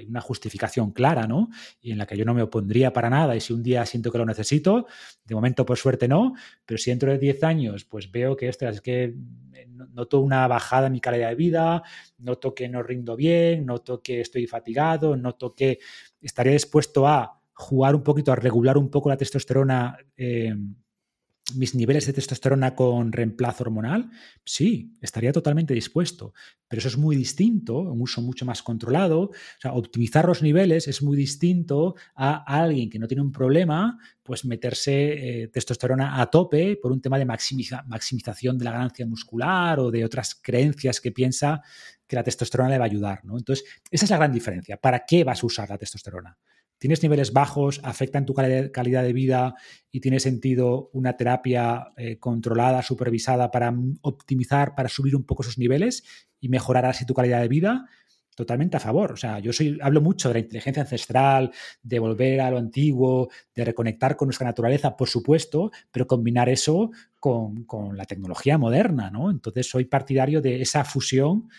una justificación clara, ¿no? Y en la que yo no me opondría para nada, y si un día siento que lo necesito, de momento por suerte no, pero si dentro de 10 años pues veo que, es que noto una bajada en mi calidad de vida, noto que no rindo bien, noto que estoy fatigado, noto que estaría dispuesto a jugar un poquito, a regular un poco la testosterona, eh, mis niveles de testosterona con reemplazo hormonal, sí, estaría totalmente dispuesto. Pero eso es muy distinto, un uso mucho más controlado. O sea, optimizar los niveles es muy distinto a alguien que no tiene un problema, pues meterse eh, testosterona a tope por un tema de maximización de la ganancia muscular o de otras creencias que piensa que la testosterona le va a ayudar. ¿no? Entonces, esa es la gran diferencia. ¿Para qué vas a usar la testosterona? Tienes niveles bajos, afectan tu calidad de vida y tiene sentido una terapia eh, controlada, supervisada para optimizar, para subir un poco esos niveles y mejorar así tu calidad de vida, totalmente a favor. O sea, yo soy, hablo mucho de la inteligencia ancestral, de volver a lo antiguo, de reconectar con nuestra naturaleza, por supuesto, pero combinar eso con, con la tecnología moderna, ¿no? Entonces soy partidario de esa fusión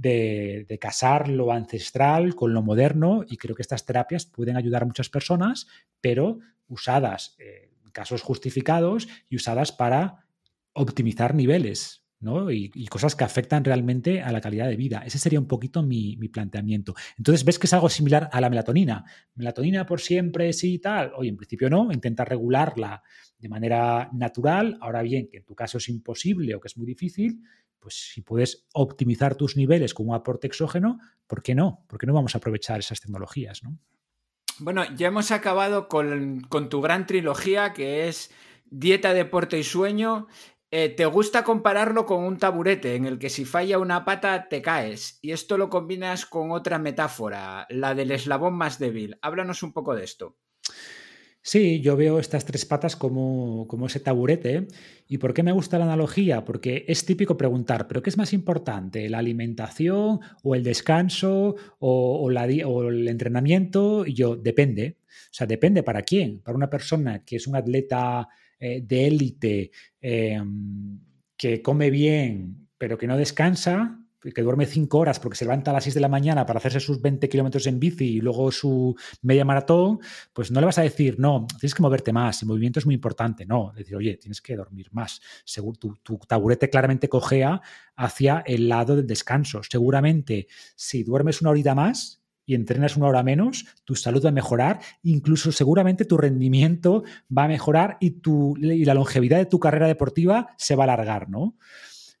de, casar lo ancestral con lo moderno y creo que estas terapias pueden ayudar a muchas personas, pero usadas en casos justificados y usadas para optimizar niveles. ¿no? Y, cosas que afectan realmente a la calidad de vida. Ese sería un poquito mi, planteamiento. Entonces, ves que es algo similar a la melatonina. Melatonina por siempre, sí y tal. Oye, en principio no, intenta regularla de manera natural. Ahora bien, que en tu caso es imposible o que es muy difícil, pues si puedes optimizar tus niveles con un aporte exógeno, ¿por qué no? ¿Por qué no vamos a aprovechar esas tecnologías? ¿no? Bueno, ya hemos acabado con, tu gran trilogía que es dieta, deporte y sueño. eh, te gusta compararlo con un taburete en el que si falla una pata te caes y esto lo combinas con otra metáfora, la del eslabón más débil. Háblanos un poco de esto. Sí, yo veo estas tres patas como, como, ese taburete. ¿Y por qué me gusta la analogía? Porque es típico preguntar, ¿pero qué es más importante? ¿La alimentación o el descanso o, el entrenamiento? Y yo, depende. O sea, depende para quién. Para una persona que es un atleta eh, de élite, em, que come bien, pero que no descansa, que duerme cinco horas porque se levanta a las 6 de la mañana para hacerse sus 20 kilómetros en bici y luego su media maratón, pues no le vas a decir, no, tienes que moverte más, el movimiento es muy importante. No, decir, oye, tienes que dormir más. Tu, tu taburete claramente cojea hacia el lado del descanso. Seguramente, si duermes una horita más, y entrenas una hora menos, tu salud va a mejorar, incluso seguramente tu rendimiento va a mejorar y, tu, y la longevidad de tu carrera deportiva se va a alargar, ¿no?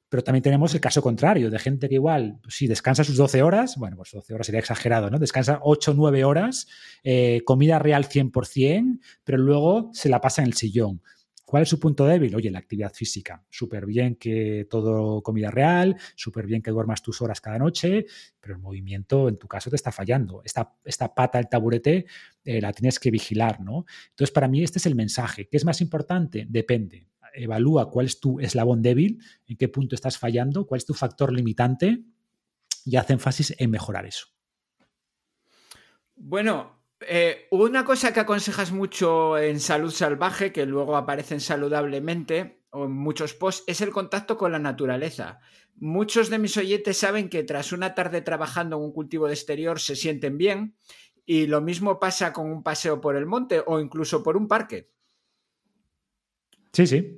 Pero también tenemos el caso contrario, de gente que igual, si descansa sus 12 horas, bueno, pues 12 horas sería exagerado, ¿no? Descansa 8 o 9 horas, eh, comida real 100%, pero luego se la pasa en el sillón. ¿Cuál es su punto débil? Oye, la actividad física. Súper bien que todo comida real, súper bien que duermas tus horas cada noche, pero el movimiento en tu caso te está fallando. Esta, esta pata del taburete eh, la tienes que vigilar, ¿no? Entonces, para mí este es el mensaje. ¿Qué es más importante? Depende evalúa cuál es tu eslabón débil, en qué punto estás fallando, cuál es tu factor limitante y haz énfasis en mejorar eso. Bueno, eh, una cosa que aconsejas mucho en salud salvaje, que luego aparecen saludablemente o en muchos posts, es el contacto con la naturaleza. Muchos de mis oyentes saben que tras una tarde trabajando en un cultivo de exterior se sienten bien y lo mismo pasa con un paseo por el monte o incluso por un parque. Sí, sí.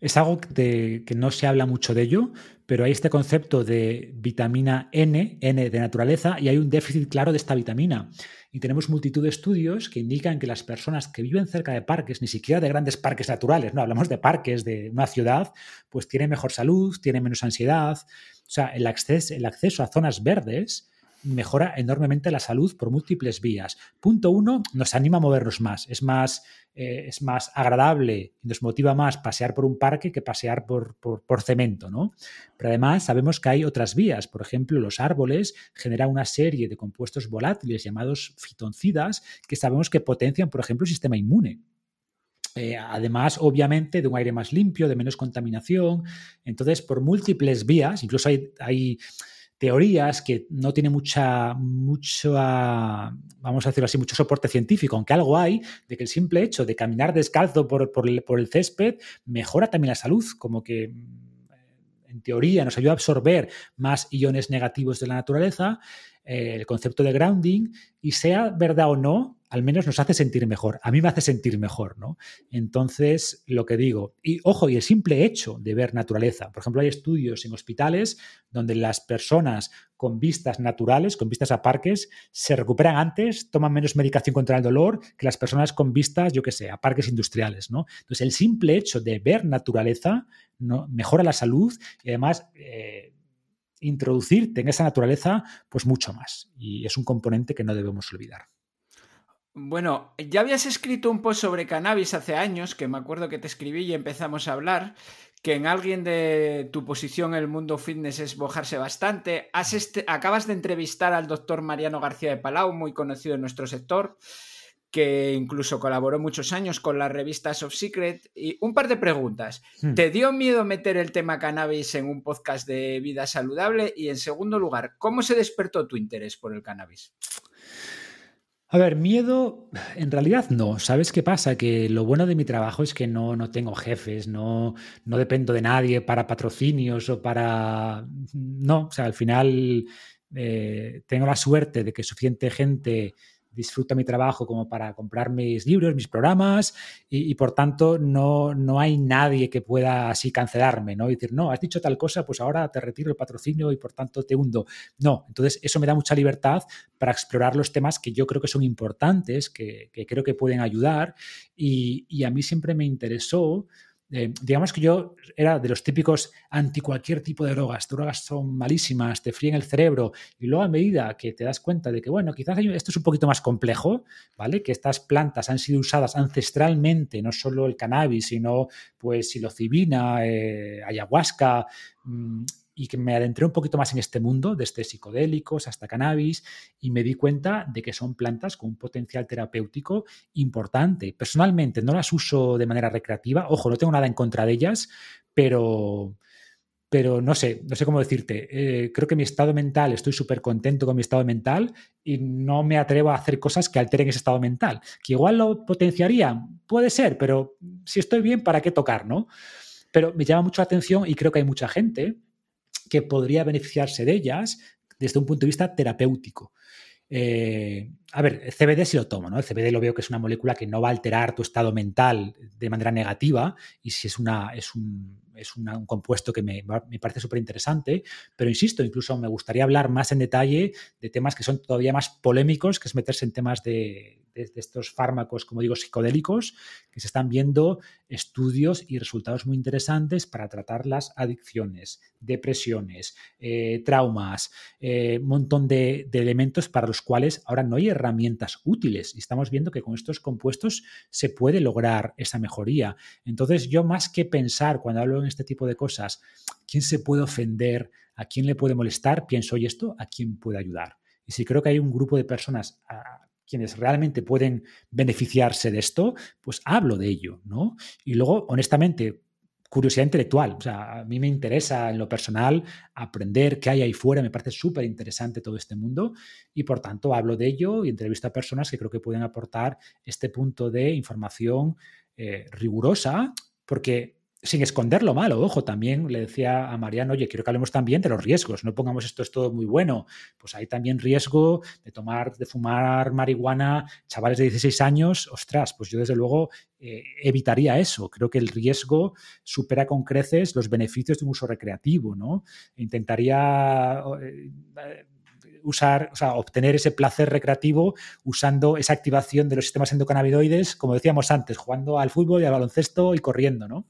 Es algo que no se habla mucho de ello, pero hay este concepto de vitamina N, N de naturaleza, y hay un déficit claro de esta vitamina. Y tenemos multitud de estudios que indican que las personas que viven cerca de parques, ni siquiera de grandes parques naturales, no hablamos de parques de una ciudad, pues tienen mejor salud, tienen menos ansiedad. O sea, el acceso, el acceso a zonas verdes mejora enormemente la salud por múltiples vías. Punto uno, nos anima a movernos más. Es más, eh, es más agradable nos motiva más pasear por un parque que pasear por, por, cemento, ¿no? Pero además sabemos que hay otras vías. Por ejemplo, los árboles generan una serie de compuestos volátiles llamados fitoncidas que sabemos que potencian, por ejemplo, el sistema inmune. Eh, además, obviamente, de un aire más limpio, de menos contaminación. Entonces, por múltiples vías, incluso hay, hay teorías que no tienen mucha, mucho, vamos a decirlo así, mucho soporte científico, aunque algo hay, de que el simple hecho de caminar descalzo por, el, por el césped mejora también la salud, como que mm, en teoría nos ayuda a absorber más iones negativos de la naturaleza, eh, el concepto de grounding, y sea verdad o no, al menos nos hace sentir mejor. A mí me hace sentir mejor, ¿no? Entonces, lo que digo, y ojo, y el simple hecho de ver naturaleza. Por ejemplo, hay estudios en hospitales donde las personas con vistas naturales, con vistas a parques, se recuperan antes, toman menos medicación contra el dolor que las personas con vistas, yo qué sé, a parques industriales, ¿no? Entonces, el simple hecho de ver naturaleza mejora la salud y además... Eh, introducirte en esa naturaleza, pues mucho más. Y es un componente que no debemos olvidar. Bueno, ya habías escrito un post sobre cannabis hace años, que me acuerdo que te escribí y empezamos a hablar, que en alguien de tu posición en el mundo fitness es bojarse bastante. Este, acabas de entrevistar al doctor Mariano García de Palau, muy conocido en nuestro sector, que incluso colaboró muchos años con la revista Soft Secret. Y un par de preguntas. Hmm. ¿Te dio miedo meter el tema cannabis en un podcast de vida saludable? Y en segundo lugar, ¿cómo se despertó tu interés por el cannabis? A ver, miedo, en realidad no. ¿Sabes qué pasa? Que lo bueno de mi trabajo es que no, no tengo jefes, no, no dependo de nadie para patrocinios o para... No, o sea, al final eh, tengo la suerte de que suficiente gente disfruta mi trabajo como para comprar mis libros, mis programas y, por tanto no, no, hay nadie que pueda así cancelarme, ¿no? Y decir, no, has dicho tal cosa, pues ahora te retiro el patrocinio y por tanto te hundo. No, entonces eso me da mucha libertad para explorar los temas que yo creo que son importantes, que, creo que pueden ayudar y, y a mí siempre me interesó eh, digamos que yo era de los típicos anti cualquier tipo de drogas. Drogas son malísimas, te fríen el cerebro. Y luego a medida que te das cuenta de que, bueno, quizás esto es un poquito más complejo, ¿vale? Que estas plantas han sido usadas ancestralmente, no solo el cannabis, sino pues psilocibina, eh, ayahuasca, mm, y que me adentré un poquito más en este mundo, desde psicodélicos hasta cannabis, y me di cuenta de que son plantas con un potencial terapéutico importante. Personalmente no las uso de manera recreativa, ojo, no tengo nada en contra de ellas, pero, pero no sé, no sé cómo decirte. Eh, creo que mi estado mental, estoy súper contento con mi estado mental y no me atrevo a hacer cosas que alteren ese estado mental. Que igual lo potenciarían, puede ser, pero si estoy bien, ¿para qué tocar, no? Pero me llama mucho la atención y creo que hay mucha gente que podría beneficiarse de ellas desde un punto de vista terapéutico. Eh, a ver, el CBD sí lo tomo, ¿no? El CBD lo veo que es una molécula que no va a alterar tu estado mental de manera negativa y si es, una, es, un, es un compuesto que me, me parece súper interesante, pero insisto, incluso me gustaría hablar más en detalle de temas que son todavía más polémicos, que es meterse en temas de, de, estos fármacos, como digo, psicodélicos, que se están viendo estudios y resultados muy interesantes para tratar las adicciones, depresiones, eh, traumas, un eh, montón de, elementos para los cuales ahora no hay herramientas útiles y estamos viendo que con estos compuestos se puede lograr esa mejoría. Entonces yo más que pensar cuando hablo en este tipo de cosas, ¿quién se puede ofender? ¿A quién le puede molestar? Pienso, ¿y esto a quién puede ayudar? Y si creo que hay un grupo de personas quienes realmente pueden beneficiarse de esto, pues hablo de ello, ¿no? Y luego, honestamente, curiosidad intelectual. O sea, a mí me interesa en lo personal aprender qué hay ahí fuera, me parece súper interesante todo este mundo y por tanto hablo de ello y entrevisto a personas que creo que pueden aportar este punto de información eh, rigurosa, porque sin esconder lo malo. Ojo, también le decía a Mariano, oye, quiero que hablemos también de los riesgos, no pongamos esto es todo muy bueno. Pues hay también riesgo de tomar, de fumar marihuana, chavales de 16 años, ostras, pues yo desde luego eh, evitaría eso. Creo que el riesgo supera con creces los beneficios de un uso recreativo, ¿no? Intentaría... Eh, usar, o sea, obtener ese placer recreativo usando esa activación de los sistemas endocannabinoides, como decíamos antes, jugando al fútbol y al baloncesto y corriendo, ¿no?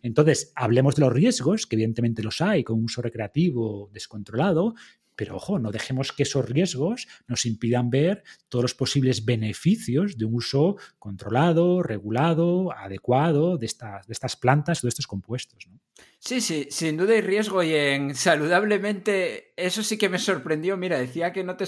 Entonces, hablemos de los riesgos, que evidentemente los hay con un uso recreativo descontrolado, pero ojo, no dejemos que esos riesgos nos impidan ver todos los posibles beneficios de un uso controlado, regulado, adecuado de estas, de estas plantas o de estos compuestos. ¿no? Sí, sí, sin duda hay riesgo y en saludablemente eso sí que me sorprendió. Mira, decía que no te,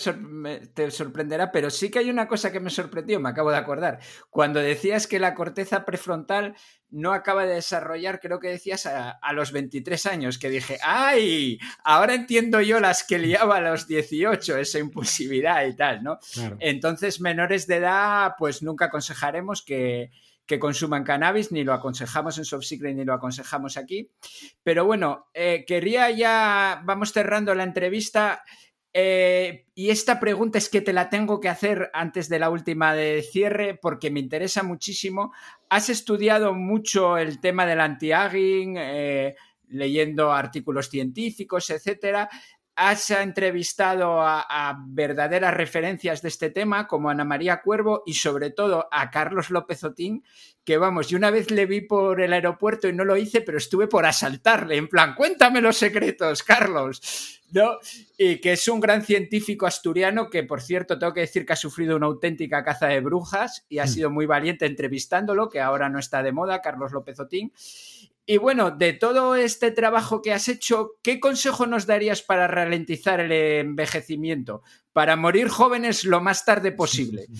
te, sorprenderá, pero sí que hay una cosa que me sorprendió, me acabo de acordar. Cuando decías que la corteza prefrontal no acaba de desarrollar, creo que decías a, los 23 años, que dije, ¡ay! Ahora entiendo yo las que liaba a los 18, esa impulsividad y tal, ¿no? Entonces, menores de edad, pues nunca aconsejaremos que que consuman cannabis, ni lo aconsejamos en Soft Secret ni lo aconsejamos aquí. Pero bueno, eh, quería ya, vamos cerrando la entrevista. Eh, y esta pregunta es que te la tengo que hacer antes de la última de cierre porque me interesa muchísimo. Has estudiado mucho el tema del anti-aging, eh, leyendo artículos científicos, etcétera has entrevistado a, verdaderas referencias de este tema, como Ana María Cuervo y sobre todo a Carlos López Otín, que vamos, yo una vez le vi por el aeropuerto y no lo hice, pero estuve por asaltarle, en plan, cuéntame los secretos, Carlos. ¿No? Y que es un gran científico asturiano que, por cierto, tengo que decir que ha sufrido una auténtica caza de brujas y ha mm. sido muy valiente entrevistándolo, que ahora no está de moda, Carlos López Otín. Y bueno, de todo este trabajo que has hecho, ¿qué consejo nos darías para ralentizar el envejecimiento? Para morir jóvenes lo más tarde posible. [LAUGHS]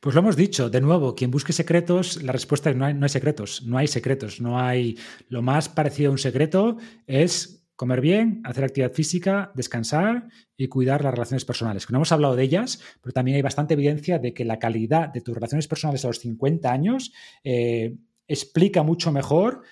Pues lo hemos dicho, de nuevo, quien busque secretos, la respuesta es no no hay secretos, no hay secretos, no hay... Lo más parecido a un secreto es comer bien, hacer actividad física, descansar y cuidar las relaciones personales. no hemos hablado de ellas, pero también hay bastante evidencia de que la calidad de tus relaciones personales a los 50 años eh, explica mucho mejor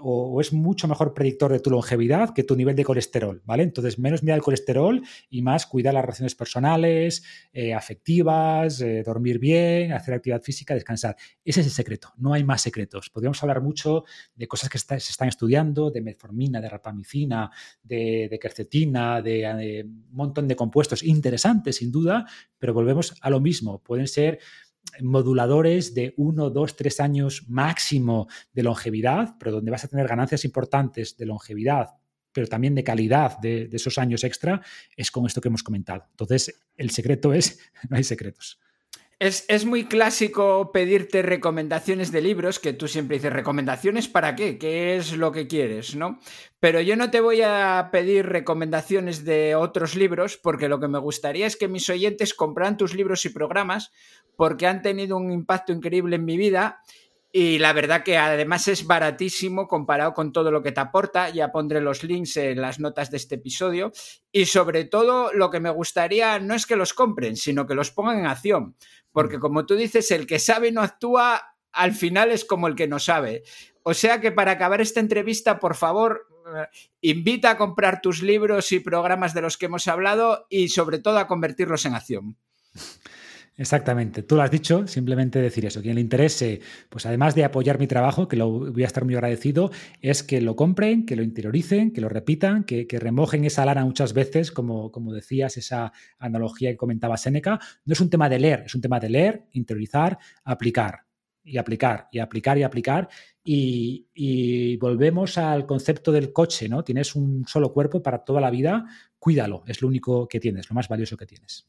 o, es mucho mejor predictor de tu longevidad que tu nivel de colesterol, ¿vale? Entonces, menos mirar el colesterol y más cuidar las relaciones personales, eh, afectivas, eh, dormir bien, hacer actividad física, descansar. Ese es el secreto, no hay más secretos. Podríamos hablar mucho de cosas que se están estudiando, de metformina, de rapamicina, de, de quercetina, de, un montón de compuestos interesantes, sin duda, pero volvemos a lo mismo. Pueden ser moduladores de uno, dos, tres años máximo de longevidad, pero donde vas a tener ganancias importantes de longevidad, pero también de calidad de, esos años extra, es con esto que hemos comentado. Entonces, el secreto es, [LAUGHS] no hay secretos. Es, muy clásico pedirte recomendaciones de libros, que tú siempre dices, ¿recomendaciones para qué? ¿Qué es lo que quieres? ¿no? Pero yo no te voy a pedir recomendaciones de otros libros, porque lo que me gustaría es que mis oyentes compraran tus libros y programas, porque han tenido un impacto increíble en mi vida y la verdad que además es baratísimo comparado con todo lo que te aporta. Ya pondré los links en las notas de este episodio. Y sobre todo lo que me gustaría no es que los compren, sino que los pongan en acción. Porque mm. como tú dices, el que sabe y no actúa, al final es como el que no sabe. O sea que para acabar esta entrevista, por favor, eh, invita a comprar tus libros y programas de los que hemos hablado y sobre todo a convertirlos en acción. [LAUGHS] Exactamente, tú lo has dicho, simplemente decir eso. Quien le interese, pues además de apoyar mi trabajo, que lo voy a estar muy agradecido, es que lo compren, que lo interioricen, que lo repitan, que, remojen esa lana muchas veces, como, como decías, esa analogía que comentaba Seneca. No es un tema de leer, es un tema de leer, interiorizar, aplicar y aplicar y aplicar y aplicar. Y, y, volvemos al concepto del coche, ¿no? Tienes un solo cuerpo para toda la vida, cuídalo, es lo único que tienes, lo más valioso que tienes.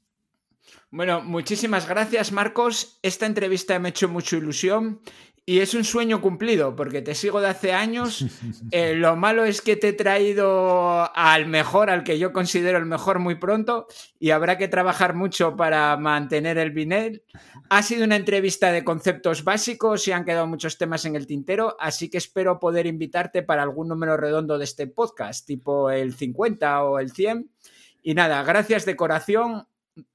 Bueno, muchísimas gracias Marcos. Esta entrevista me ha hecho mucha ilusión y es un sueño cumplido porque te sigo de hace años. [LAUGHS] Eh, lo malo es que te he traído al mejor, al que yo considero el mejor muy pronto y habrá que trabajar mucho para mantener el vinel. Ha sido una entrevista de conceptos básicos y han quedado muchos temas en el tintero, así que espero poder invitarte para algún número redondo de este podcast, tipo el 50 o el 100. Y nada, gracias de corazón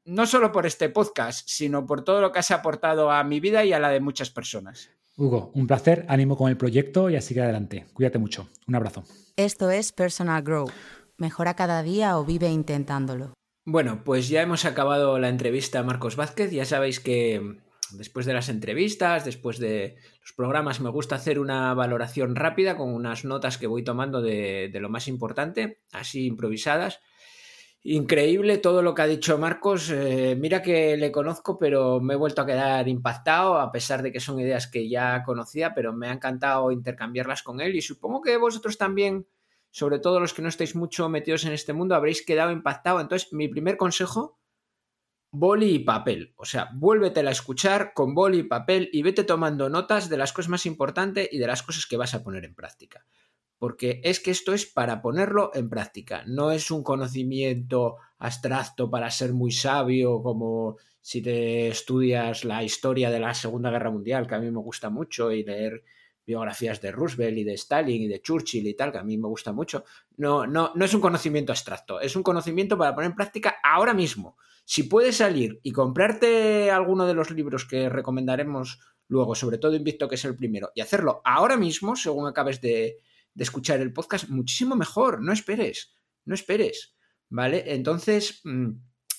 no solo por este podcast, sino por todo lo que has aportado a mi vida y a la de muchas personas. Hugo, un placer, ánimo con el proyecto y así que adelante. Cuídate mucho. Un abrazo. Esto es Personal Grow. Mejora cada día o vive intentándolo. Bueno, pues ya hemos acabado la entrevista a Marcos Vázquez. Ya sabéis que después de las entrevistas, después de los programas, me gusta hacer una valoración rápida con unas notas que voy tomando de, de lo más importante, así improvisadas. Increíble todo lo que ha dicho Marcos. Eh, mira que le conozco, pero me he vuelto a quedar impactado, a pesar de que son ideas que ya conocía, pero me ha encantado intercambiarlas con él y supongo que vosotros también, sobre todo los que no estáis mucho metidos en este mundo, habréis quedado impactado. Entonces, mi primer consejo, boli y papel. O sea, vuélvetela a escuchar con boli y papel y vete tomando notas de las cosas más importantes y de las cosas que vas a poner en práctica porque es que esto es para ponerlo en práctica, no es un conocimiento abstracto para ser muy sabio como si te estudias la historia de la Segunda Guerra Mundial, que a mí me gusta mucho, y leer biografías de Roosevelt y de Stalin y de Churchill y tal, que a mí me gusta mucho. No, no, no es un conocimiento abstracto, es un conocimiento para poner en práctica ahora mismo. Si puedes salir y comprarte alguno de los libros que recomendaremos luego, sobre todo Invicto, que es el primero, y hacerlo ahora mismo, según acabes de, de escuchar el podcast, muchísimo mejor. No esperes, no esperes. ¿Vale? Entonces, mm,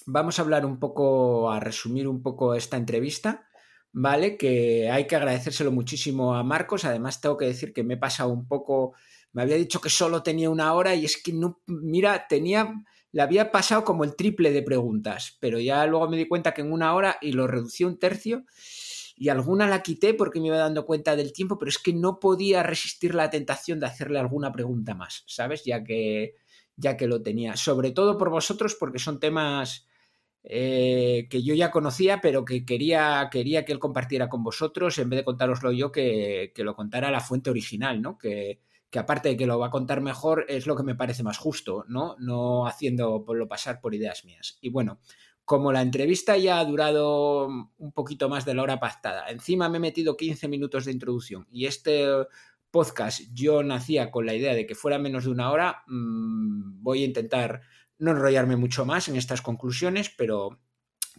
vamos a hablar un poco, a resumir un poco esta entrevista. ¿Vale? Que hay que agradecérselo muchísimo a Marcos. Además, tengo que decir que me he pasado un poco. Me había dicho que solo tenía una hora y es que no. Mira, tenía. Le había pasado como el triple de preguntas, pero ya luego me di cuenta que en una hora y lo reducí un tercio y alguna la quité porque me iba dando cuenta del tiempo, pero es que no podía resistir la tentación de hacerle alguna pregunta más, ¿sabes? Ya que, ya que lo tenía. Sobre todo por vosotros, porque son temas eh, que yo ya conocía, pero que quería, quería que él compartiera con vosotros, en vez de contároslo yo, que, que lo contara la fuente original, ¿no? Que, que aparte de que lo va a contar mejor, es lo que me parece más justo, ¿no? No haciéndolo pasar por ideas mías. Y bueno, como la entrevista ya ha durado un poquito más de la hora pactada, encima me he metido 15 minutos de introducción y este podcast yo nacía con la idea de que fuera menos de una hora, mm, voy a intentar no enrollarme mucho más en estas conclusiones, pero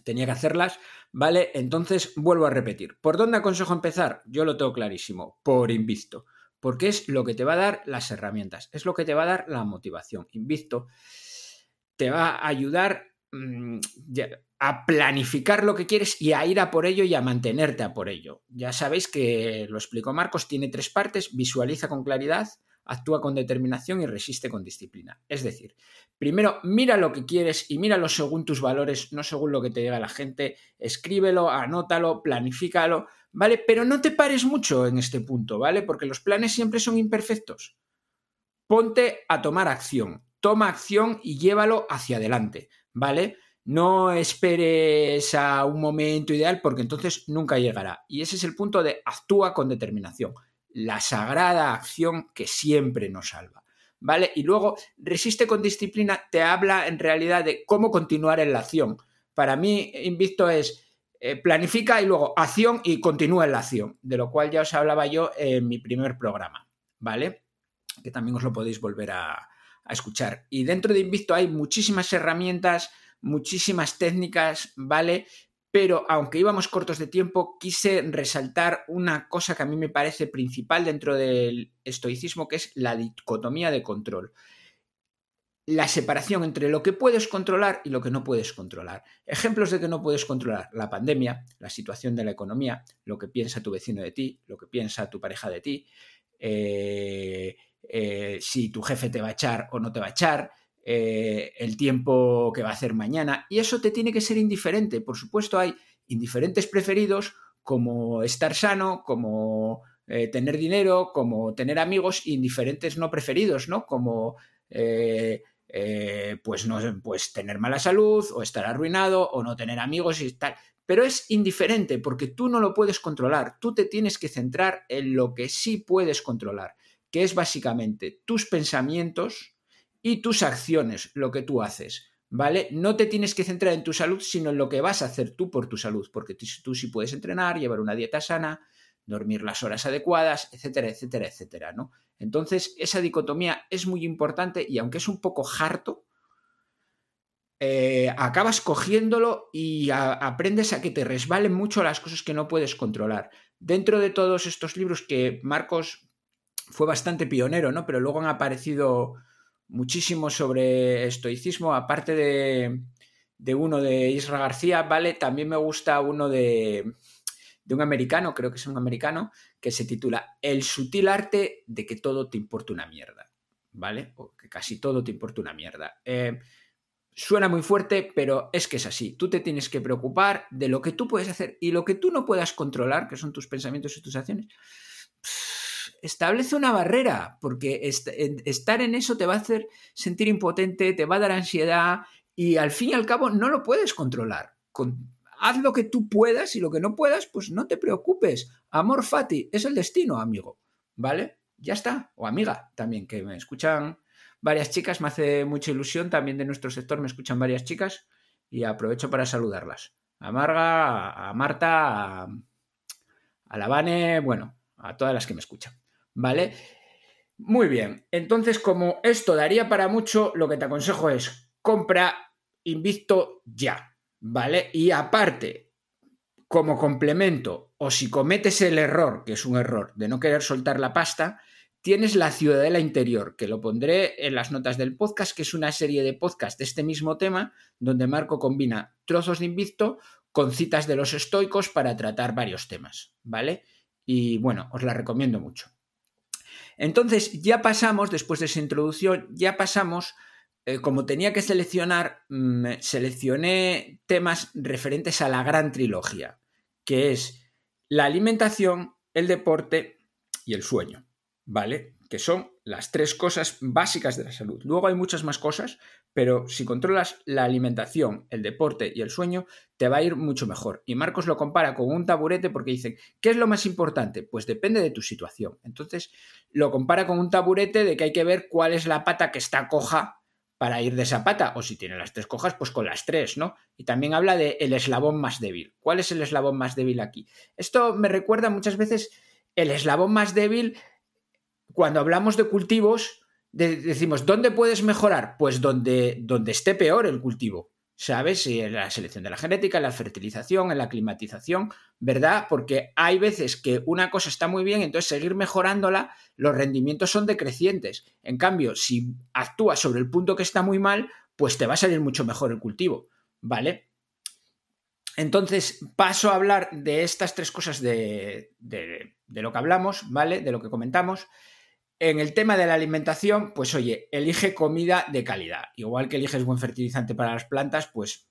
tenía que hacerlas, ¿vale? Entonces vuelvo a repetir. ¿Por dónde aconsejo empezar? Yo lo tengo clarísimo, por Invisto, porque es lo que te va a dar las herramientas, es lo que te va a dar la motivación. Invisto te va a ayudar a planificar lo que quieres y a ir a por ello y a mantenerte a por ello. Ya sabéis que lo explicó Marcos, tiene tres partes, visualiza con claridad, actúa con determinación y resiste con disciplina. Es decir, primero mira lo que quieres y míralo según tus valores, no según lo que te llega la gente, escríbelo, anótalo, planifícalo, ¿vale? Pero no te pares mucho en este punto, ¿vale? Porque los planes siempre son imperfectos. Ponte a tomar acción, toma acción y llévalo hacia adelante, ¿vale? No esperes a un momento ideal porque entonces nunca llegará. Y ese es el punto de actúa con determinación. La sagrada acción que siempre nos salva. ¿Vale? Y luego, resiste con disciplina te habla en realidad de cómo continuar en la acción. Para mí, Invicto es eh, planifica y luego acción y continúa en la acción, de lo cual ya os hablaba yo en mi primer programa. ¿Vale? Que también os lo podéis volver a, a escuchar. Y dentro de Invicto hay muchísimas herramientas muchísimas técnicas, ¿vale? Pero aunque íbamos cortos de tiempo, quise resaltar una cosa que a mí me parece principal dentro del estoicismo, que es la dicotomía de control. La separación entre lo que puedes controlar y lo que no puedes controlar. Ejemplos de que no puedes controlar la pandemia, la situación de la economía, lo que piensa tu vecino de ti, lo que piensa tu pareja de ti, eh, eh, si tu jefe te va a echar o no te va a echar, eh, el tiempo que va a hacer mañana. Y eso te tiene que ser indiferente. Por supuesto, hay indiferentes preferidos como estar sano, como eh, tener dinero, como tener amigos, indiferentes no preferidos, ¿no? Como pues no pues tener mala salud, o estar arruinado, o no tener amigos y tal. Pero es indiferente porque tú no lo puedes controlar. Tú te tienes que centrar en lo que sí puedes controlar, que es básicamente tus pensamientos, y tus acciones, lo que tú haces. ¿Vale? No te tienes que centrar en tu salud, sino en lo que vas a hacer tú por tu salud, porque tú, sí puedes entrenar, llevar una dieta sana, dormir las horas adecuadas, etcétera, etcétera, etcétera, ¿no? Entonces, esa dicotomía es muy importante y aunque es un poco harto, eh, acabas cogiéndolo y aprendes a que te resbalen mucho las cosas que no puedes controlar. Dentro de todos estos libros que Marcos fue bastante pionero, ¿no? Pero luego han aparecido muchísimo sobre estoicismo, aparte de, de uno de Isra García, ¿vale? También me gusta uno de, de un americano, creo que es un americano, que se titula El sutil arte de que todo te importa una mierda, ¿vale? O que casi todo te importa una mierda. Eh, suena muy fuerte, pero es que es así. Tú te tienes que preocupar de lo que tú puedes hacer y lo que tú no puedas controlar, que son tus pensamientos y tus acciones establece una barrera, porque estar en eso te va a hacer sentir impotente, te va a dar ansiedad y al fin y al cabo no lo puedes controlar. haz lo que tú puedas y lo que no puedas, pues no te preocupes. Amor fati, es el destino, amigo. ¿Vale? Ya está. O amiga también, que me escuchan varias chicas, me hace mucha ilusión también de nuestro sector, me escuchan varias chicas y aprovecho para saludarlas. A Marga, a Marta, a, a la Vane, bueno, a todas las que me escuchan. ¿Vale? Muy bien. Entonces, como esto daría para mucho, lo que te aconsejo es compra Invicto ya. ¿Vale? Y aparte, como complemento, o si cometes el error, que es un error, de no querer soltar la pasta, tienes La Ciudadela Interior, que lo pondré en las notas del podcast, que es una serie de podcast de este mismo tema, donde Marco combina trozos de Invicto con citas de los estoicos para tratar varios temas, ¿vale? Y bueno, os la recomiendo mucho. Entonces, ya pasamos, después de esa introducción, ya pasamos, eh, como tenía que seleccionar, mm, seleccioné temas referentes a la gran trilogía, que es la alimentación, el deporte y el sueño, ¿vale? Que son las tres cosas básicas de la salud. Luego hay muchas más cosas, pero si controlas la alimentación, el deporte y el sueño, te va a ir mucho mejor. Y Marcos lo compara con un taburete porque dice, ¿qué es lo más importante? Pues depende de tu situación. Entonces, lo compara con un taburete de que hay que ver cuál es la pata que está coja para ir de esa pata, o si tiene las tres cojas, pues con las tres, ¿no? Y también habla de el eslabón más débil. ¿Cuál es el eslabón más débil aquí? Esto me recuerda muchas veces el eslabón más débil cuando hablamos de cultivos, decimos, ¿dónde puedes mejorar? Pues donde, donde esté peor el cultivo, ¿sabes? En la selección de la genética, en la fertilización, en la climatización, ¿verdad? Porque hay veces que una cosa está muy bien, entonces seguir mejorándola, los rendimientos son decrecientes. En cambio, si actúas sobre el punto que está muy mal, pues te va a salir mucho mejor el cultivo, ¿vale? Entonces paso a hablar de estas tres cosas de, de, de lo que hablamos, ¿vale? De lo que comentamos. En el tema de la alimentación, pues oye, elige comida de calidad. Igual que eliges buen fertilizante para las plantas, pues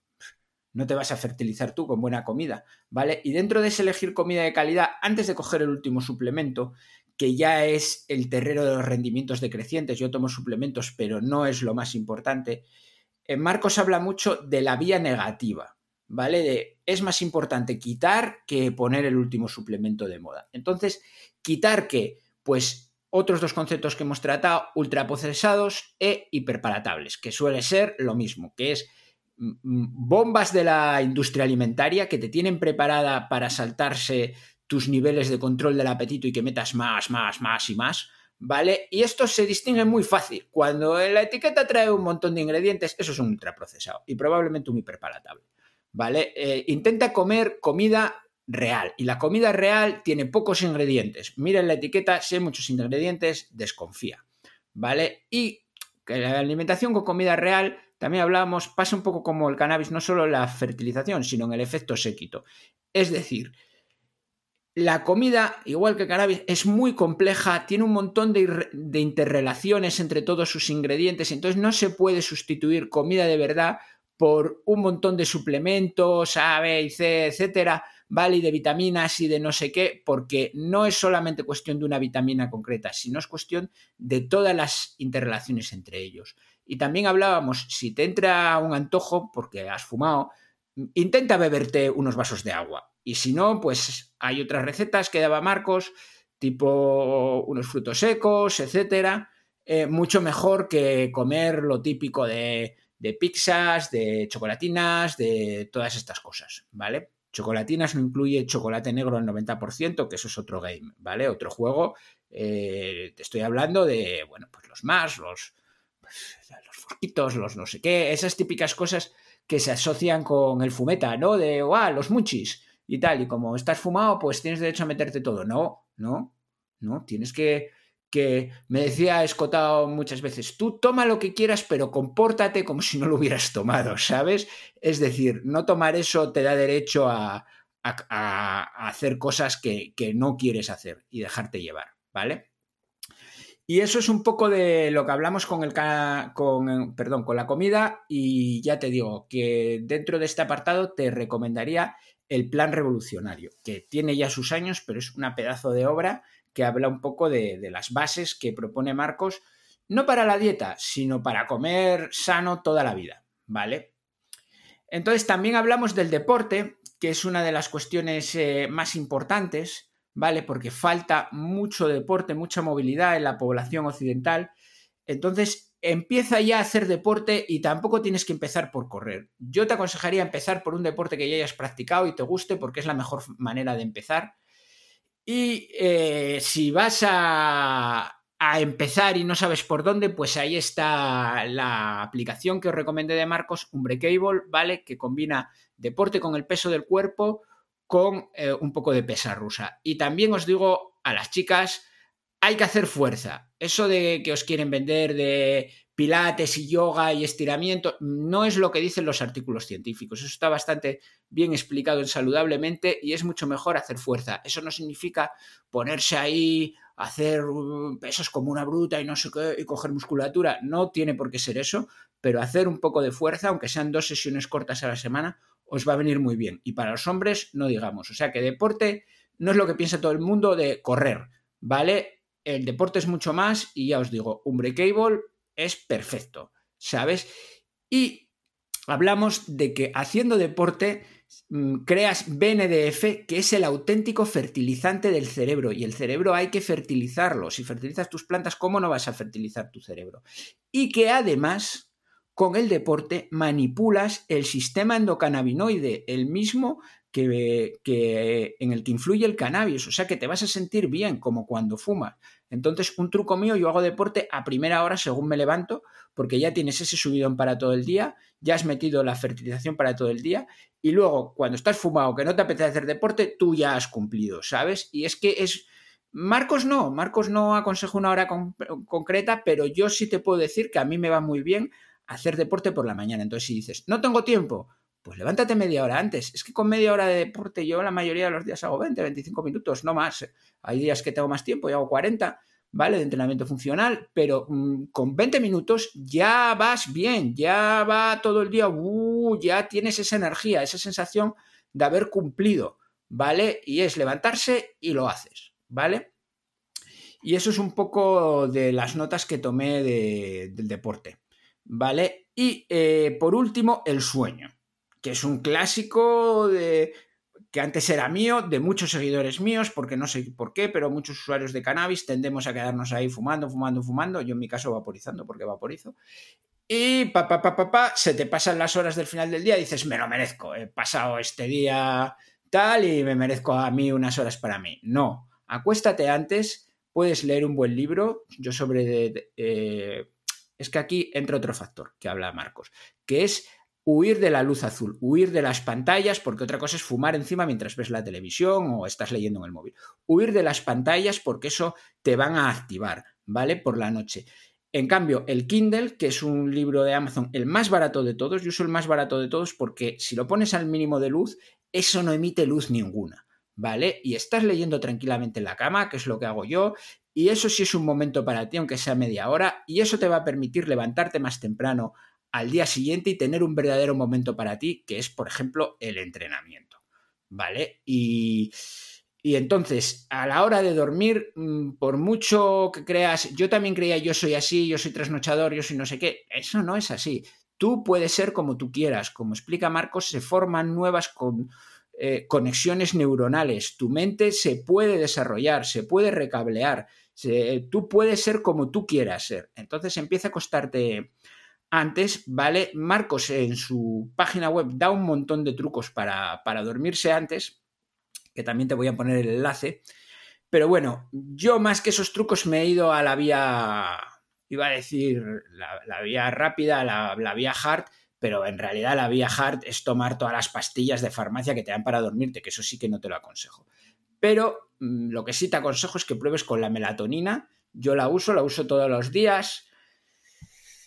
no te vas a fertilizar tú con buena comida, ¿vale? Y dentro de ese elegir comida de calidad, antes de coger el último suplemento, que ya es el terreno de los rendimientos decrecientes, yo tomo suplementos, pero no es lo más importante, en Marcos habla mucho de la vía negativa, ¿vale? De es más importante quitar que poner el último suplemento de moda. Entonces, quitar que, pues otros dos conceptos que hemos tratado, ultraprocesados e hiperpalatables, que suele ser lo mismo, que es mm, mm, bombas de la industria alimentaria que te tienen preparada para saltarse tus niveles de control del apetito y que metas más, más, más y más, ¿vale? Y esto se distingue muy fácil. Cuando la etiqueta trae un montón de ingredientes, eso es un ultraprocesado y probablemente un hiperpalatable, ¿vale? Eh, intenta comer comida real. Y la comida real tiene pocos ingredientes. Mira en la etiqueta, si hay muchos ingredientes, desconfía. ¿Vale? Y que la alimentación con comida real, también hablábamos, pasa un poco como el cannabis, no solo en la fertilización, sino en el efecto séquito. Es decir, la comida, igual que el cannabis, es muy compleja, tiene un montón de, de, interrelaciones entre todos sus ingredientes, entonces no se puede sustituir comida de verdad por un montón de suplementos, A, B y C, etcétera, ¿vale? Y de vitaminas y de no sé qué, porque no es solamente cuestión de una vitamina concreta, sino es cuestión de todas las interrelaciones entre ellos. Y también hablábamos, si te entra un antojo, porque has fumado, intenta beberte unos vasos de agua. Y si no, pues hay otras recetas que daba Marcos, tipo unos frutos secos, etcétera. Eh, mucho mejor que comer lo típico de, de pizzas, de chocolatinas, de todas estas cosas, ¿vale? Chocolatinas no incluye chocolate negro al 90%, que eso es otro game, ¿vale? Otro juego. Eh, te estoy hablando de, bueno, pues los más, los, pues, los los no sé qué, esas típicas cosas que se asocian con el fumeta, ¿no? De, guau, los muchis y tal. Y como estás fumado, pues tienes derecho a meterte todo. No, no, no. Tienes que que me decía escotado muchas veces, tú toma lo que quieras, pero compórtate como si no lo hubieras tomado, ¿sabes? Es decir, no tomar eso te da derecho a, hacer cosas que, no quieres hacer y dejarte llevar, ¿vale? Y eso es un poco de lo que hablamos con, el, con, perdón, con la comida y ya te digo que dentro de este apartado te recomendaría el plan revolucionario, que tiene ya sus años, pero es una pedazo de obra que habla un poco de, las bases que propone Marcos, no para la dieta, sino para comer sano toda la vida, ¿vale? Entonces también hablamos del deporte, que es una de las cuestiones eh, más importantes, ¿vale? Porque falta mucho deporte, mucha movilidad en la población occidental. Entonces empieza ya a hacer deporte y tampoco tienes que empezar por correr. Yo te aconsejaría empezar por un deporte que ya hayas practicado y te guste porque es la mejor manera de empezar. Y eh, si vas a, empezar y no sabes por dónde, pues ahí está la aplicación que os recomendé de Marcos, Unbreakable, ¿vale? Que combina deporte con el peso del cuerpo con eh, un poco de pesa rusa. Y también os digo a las chicas, hay que hacer fuerza. Eso de que os quieren vender de pilates y yoga y estiramiento, no es lo que dicen los artículos científicos. Eso está bastante bien explicado en saludablemente y es mucho mejor hacer fuerza. Eso no significa ponerse ahí, hacer uh, pesos como una bruta y no sé qué, y coger musculatura. No tiene por qué ser eso, pero hacer un poco de fuerza, aunque sean dos sesiones cortas a la semana, os va a venir muy bien. Y para los hombres, no digamos. O sea que deporte no es lo que piensa todo el mundo de correr, ¿vale? El deporte es mucho más y ya os digo, un breakable es perfecto, ¿sabes? Y hablamos de que haciendo deporte mm, creas BNDF, que es el auténtico fertilizante del cerebro, y el cerebro hay que fertilizarlo. Si fertilizas tus plantas, ¿cómo no vas a fertilizar tu cerebro? Y que además, con el deporte, manipulas el sistema endocannabinoide, el mismo que, que, en el que influye el cannabis, o sea que te vas a sentir bien, como cuando fumas. Entonces, un truco mío, yo hago deporte a primera hora según me levanto, porque ya tienes ese subidón para todo el día, ya has metido la fertilización para todo el día, y luego, cuando estás fumado, que no te apetece hacer deporte, tú ya has cumplido, ¿sabes? Y es que es... Marcos no, Marcos no aconseja una hora concreta, pero yo sí te puedo decir que a mí me va muy bien hacer deporte por la mañana. Entonces, si dices, no tengo tiempo, pues levántate media hora antes. Es que con media hora de deporte yo la mayoría de los días hago 20, 25 minutos, no más. Hay días que tengo más tiempo y hago 40, ¿vale? De entrenamiento funcional, pero mm, con 20 minutos ya vas bien, ya va todo el día, uh, ya tienes esa energía, esa sensación de haber cumplido, ¿vale? Y es levantarse y lo haces, ¿vale? Y eso es un poco de las notas que tomé del deporte, ¿vale? Y eh, por último, el sueño, que es un clásico de, que antes era mío, de muchos seguidores míos, porque no sé por qué, pero muchos usuarios de cannabis tendemos a quedarnos ahí fumando, fumando, fumando, yo en mi caso vaporizando, porque vaporizo, y pa, pa, pa, pa, se te pasan las horas del final del día y dices, me lo merezco, he pasado este día tal y me merezco a mí unas horas para mí. No, acuéstate antes, puedes leer un buen libro, yo sobre... Eh, es que aquí entra otro factor que habla Marcos, que es huir de la luz azul, huir de las pantallas, porque otra cosa es fumar encima mientras ves la televisión o estás leyendo en el móvil. Huir de las pantallas porque eso te van a activar, ¿vale? Por la noche. En cambio, el Kindle, que es un libro de Amazon, el más barato de todos, yo uso el más barato de todos porque si lo pones al mínimo de luz, eso no emite luz ninguna, ¿vale? Y estás leyendo tranquilamente en la cama, que es lo que hago yo, y eso sí es un momento para ti, aunque sea media hora, y eso te va a permitir levantarte más temprano, al día siguiente y tener un verdadero momento para ti, que es, por ejemplo, el entrenamiento. ¿Vale? Y, entonces, a la hora de dormir, mm, por mucho que creas, yo también creía yo soy así, yo soy trasnochador, yo soy no sé qué, eso no es así. Tú puedes ser como tú quieras. Como explica Marcos, se forman nuevas eh, conexiones neuronales. Tu mente se puede desarrollar, se puede recablear. tú puedes ser como tú quieras ser. Entonces empieza a costarte antes, ¿vale? Marcos en su página web da un montón de trucos para, dormirse antes, que también te voy a poner el enlace. Pero bueno, yo más que esos trucos me he ido a la vía, iba a decir, la, vía rápida, la, la, vía hard, pero en realidad la vía hard es tomar todas las pastillas de farmacia que te dan para dormirte, que eso sí que no te lo aconsejo. Pero mm, lo que sí te aconsejo es que pruebes con la melatonina. Yo la uso, la uso todos los días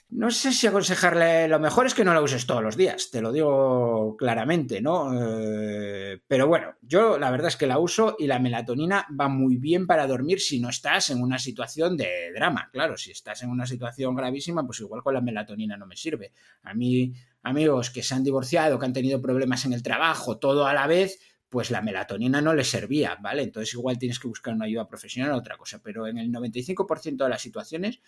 no sé si aconsejarle, lo mejor es que no la uses todos los días, te lo digo claramente, ¿no? Eh, pero bueno, yo la verdad es que la uso y la melatonina va muy bien para dormir si no estás en una situación de drama. Claro, si estás en una situación gravísima, pues igual con la melatonina no me sirve. A mí, amigos que se han divorciado, que han tenido problemas en el trabajo, todo a la vez, pues la melatonina no les servía, ¿vale? Entonces igual tienes que buscar una ayuda profesional o otra cosa, pero en el 95% de las situaciones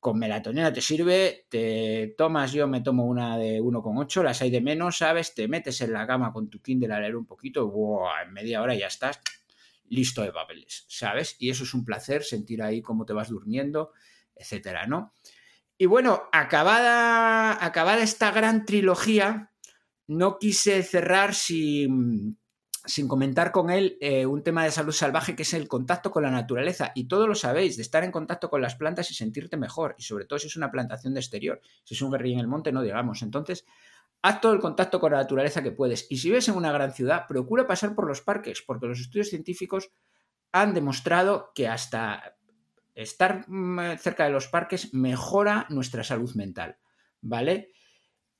con melatonina te sirve, te tomas, yo me tomo una de 1,8, las hay de menos, ¿sabes? Te metes en la cama con tu Kindle a leer un poquito, en media hora ya estás listo de papeles, ¿sabes? Y eso es un placer, sentir ahí cómo te vas durmiendo, etcétera, ¿no? Y bueno, acabada, acabada esta gran trilogía, no quise cerrar sin sin comentar con él eh, un tema de salud salvaje que es el contacto con la naturaleza. Y todo lo sabéis, de estar en contacto con las plantas y sentirte mejor. Y sobre todo si es una plantación de exterior. Si es un guerrilla en el monte, no digamos. Entonces, haz todo el contacto con la naturaleza que puedes. Y si vives en una gran ciudad, procura pasar por los parques, porque los estudios científicos han demostrado que hasta estar mm, cerca de los parques mejora nuestra salud mental. ¿Vale?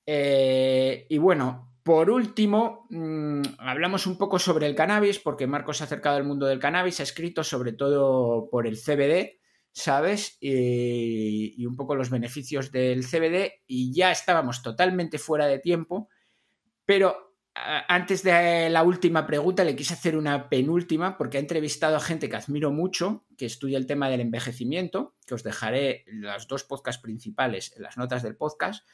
Eh, y bueno, por último, mm, hablamos un poco sobre el cannabis, porque Marcos se ha acercado al mundo del cannabis, ha escrito sobre todo por el CBD, ¿sabes? Y, un poco los beneficios del CBD, y ya estábamos totalmente fuera de tiempo, pero antes de la última pregunta le quise hacer una penúltima, porque ha entrevistado a gente que admiro mucho, que estudia el tema del envejecimiento, que os dejaré las dos podcasts principales en las notas del podcast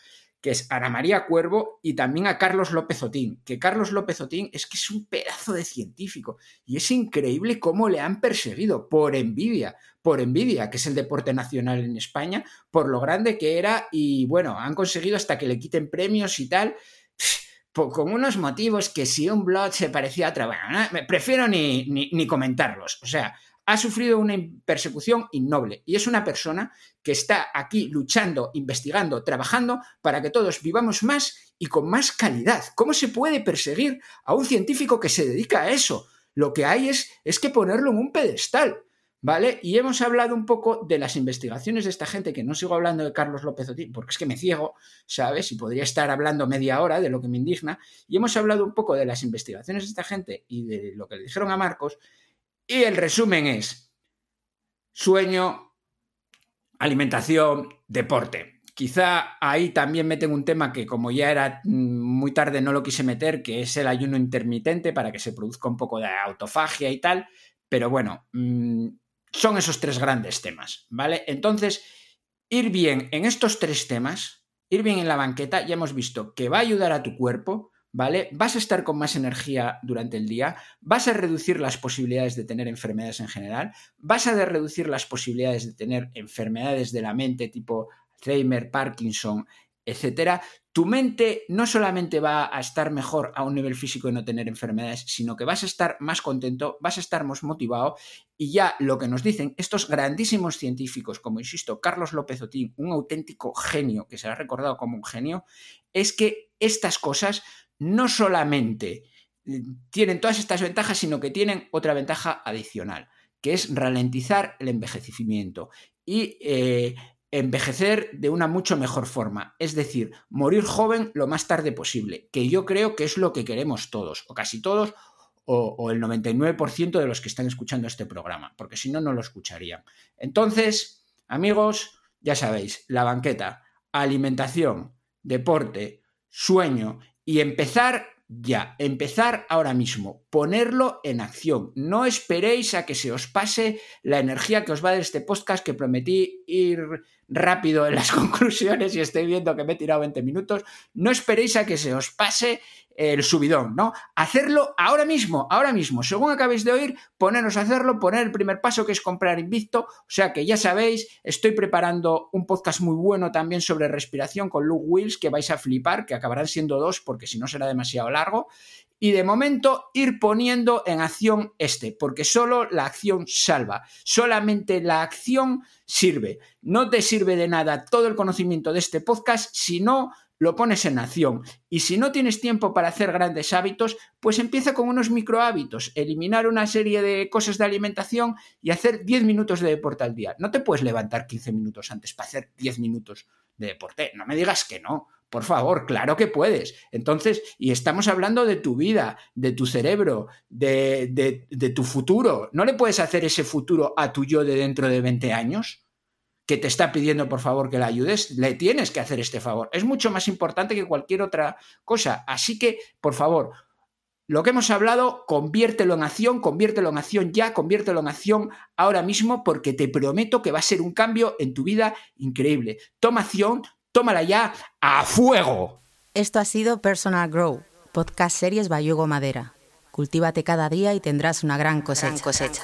que es Ana María Cuervo, y también a Carlos López Otín, que Carlos López Otín es que es un pedazo de científico y es increíble cómo le han perseguido por envidia, por envidia, que es el deporte nacional en España, por lo grande que era y bueno, han conseguido hasta que le quiten premios y tal. con unos motivos que si un blog se parecía a otra, bueno, prefiero ni, ni, ni comentarlos. O sea, ha sufrido una persecución innoble y es una persona que está aquí luchando, investigando, trabajando para que todos vivamos más y con más calidad. ¿Cómo se puede perseguir a un científico que se dedica a eso? Lo que hay es, es que ponerlo en un pedestal. ¿Vale? Y hemos hablado un poco de las investigaciones de esta gente, que no sigo hablando de Carlos López Otín, porque es que me ciego, ¿sabes? Y podría estar hablando media hora de lo que me indigna. Y hemos hablado un poco de las investigaciones de esta gente y de lo que le dijeron a Marcos, y el resumen es sueño, alimentación, deporte. Quizá ahí también meten un tema que como ya era mm, muy tarde no lo quise meter, que es el ayuno intermitente para que se produzca un poco de autofagia y tal, pero bueno, mm, son esos tres grandes temas, ¿vale? Entonces, ir bien en estos tres temas, ir bien en la banqueta, ya hemos visto que va a ayudar a tu cuerpo, ¿vale? Vas a estar con más energía durante el día, vas a reducir las posibilidades de tener enfermedades en general, vas a reducir las posibilidades de tener enfermedades de la mente tipo Alzheimer, Parkinson, etcétera, tu mente no solamente va a estar mejor a un nivel físico y no tener enfermedades, sino que vas a estar más contento, vas a estar más motivado. Y ya lo que nos dicen estos grandísimos científicos, como insisto, Carlos López Otín, un auténtico genio que se ha recordado como un genio, es que estas cosas no solamente eh, tienen todas estas ventajas, sino que tienen otra ventaja adicional, que es ralentizar el envejecimiento y eh, envejecer de una mucho mejor forma, es decir, morir joven lo más tarde posible, que yo creo que es lo que queremos todos, o casi todos, o, el 99% de los que están escuchando este programa, porque si no, no lo escucharían. Entonces, amigos, ya sabéis, la banqueta, alimentación, deporte, sueño y empezar ya, empezar ahora mismo, ponerlo en acción. No esperéis a que se os pase la energía que os va dar este podcast que prometí ir rápido en las [LAUGHS] conclusiones y estoy viendo que me he tirado 20 minutos. No esperéis a que se os pase el subidón, ¿no? Hacerlo ahora mismo, ahora mismo, según acabéis de oír, poneros a hacerlo, poner el primer paso que es comprar Invicto, o sea que ya sabéis, estoy preparando un podcast muy bueno también sobre respiración con Luke Wills que vais a flipar, que acabarán siendo dos porque si no será demasiado largo, y de momento ir poniendo en acción este, porque solo la acción salva, solamente la acción sirve. No te sirve de nada todo el conocimiento de este podcast si no lo pones en acción. Y si no tienes tiempo para hacer grandes hábitos, pues empieza con unos micro hábitos, eliminar una serie de cosas de alimentación y hacer 10 minutos de deporte al día. No te puedes levantar 15 minutos antes para hacer 10 minutos de deporte. No me digas que no. Por favor, claro que puedes. Entonces, y estamos hablando de tu vida, de tu cerebro, de, de, tu futuro. ¿No le puedes hacer ese futuro a tu yo de dentro de 20 años? Que te está pidiendo por favor que la ayudes, le tienes que hacer este favor. Es mucho más importante que cualquier otra cosa. Así que, por favor, lo que hemos hablado, conviértelo en acción, conviértelo en acción ya, conviértelo en acción ahora mismo, porque te prometo que va a ser un cambio en tu vida increíble. Toma acción, tómala ya a fuego. Esto ha sido Personal Grow, podcast series Bayugo Madera. Cultívate cada día y tendrás una gran cosecha. cosecha.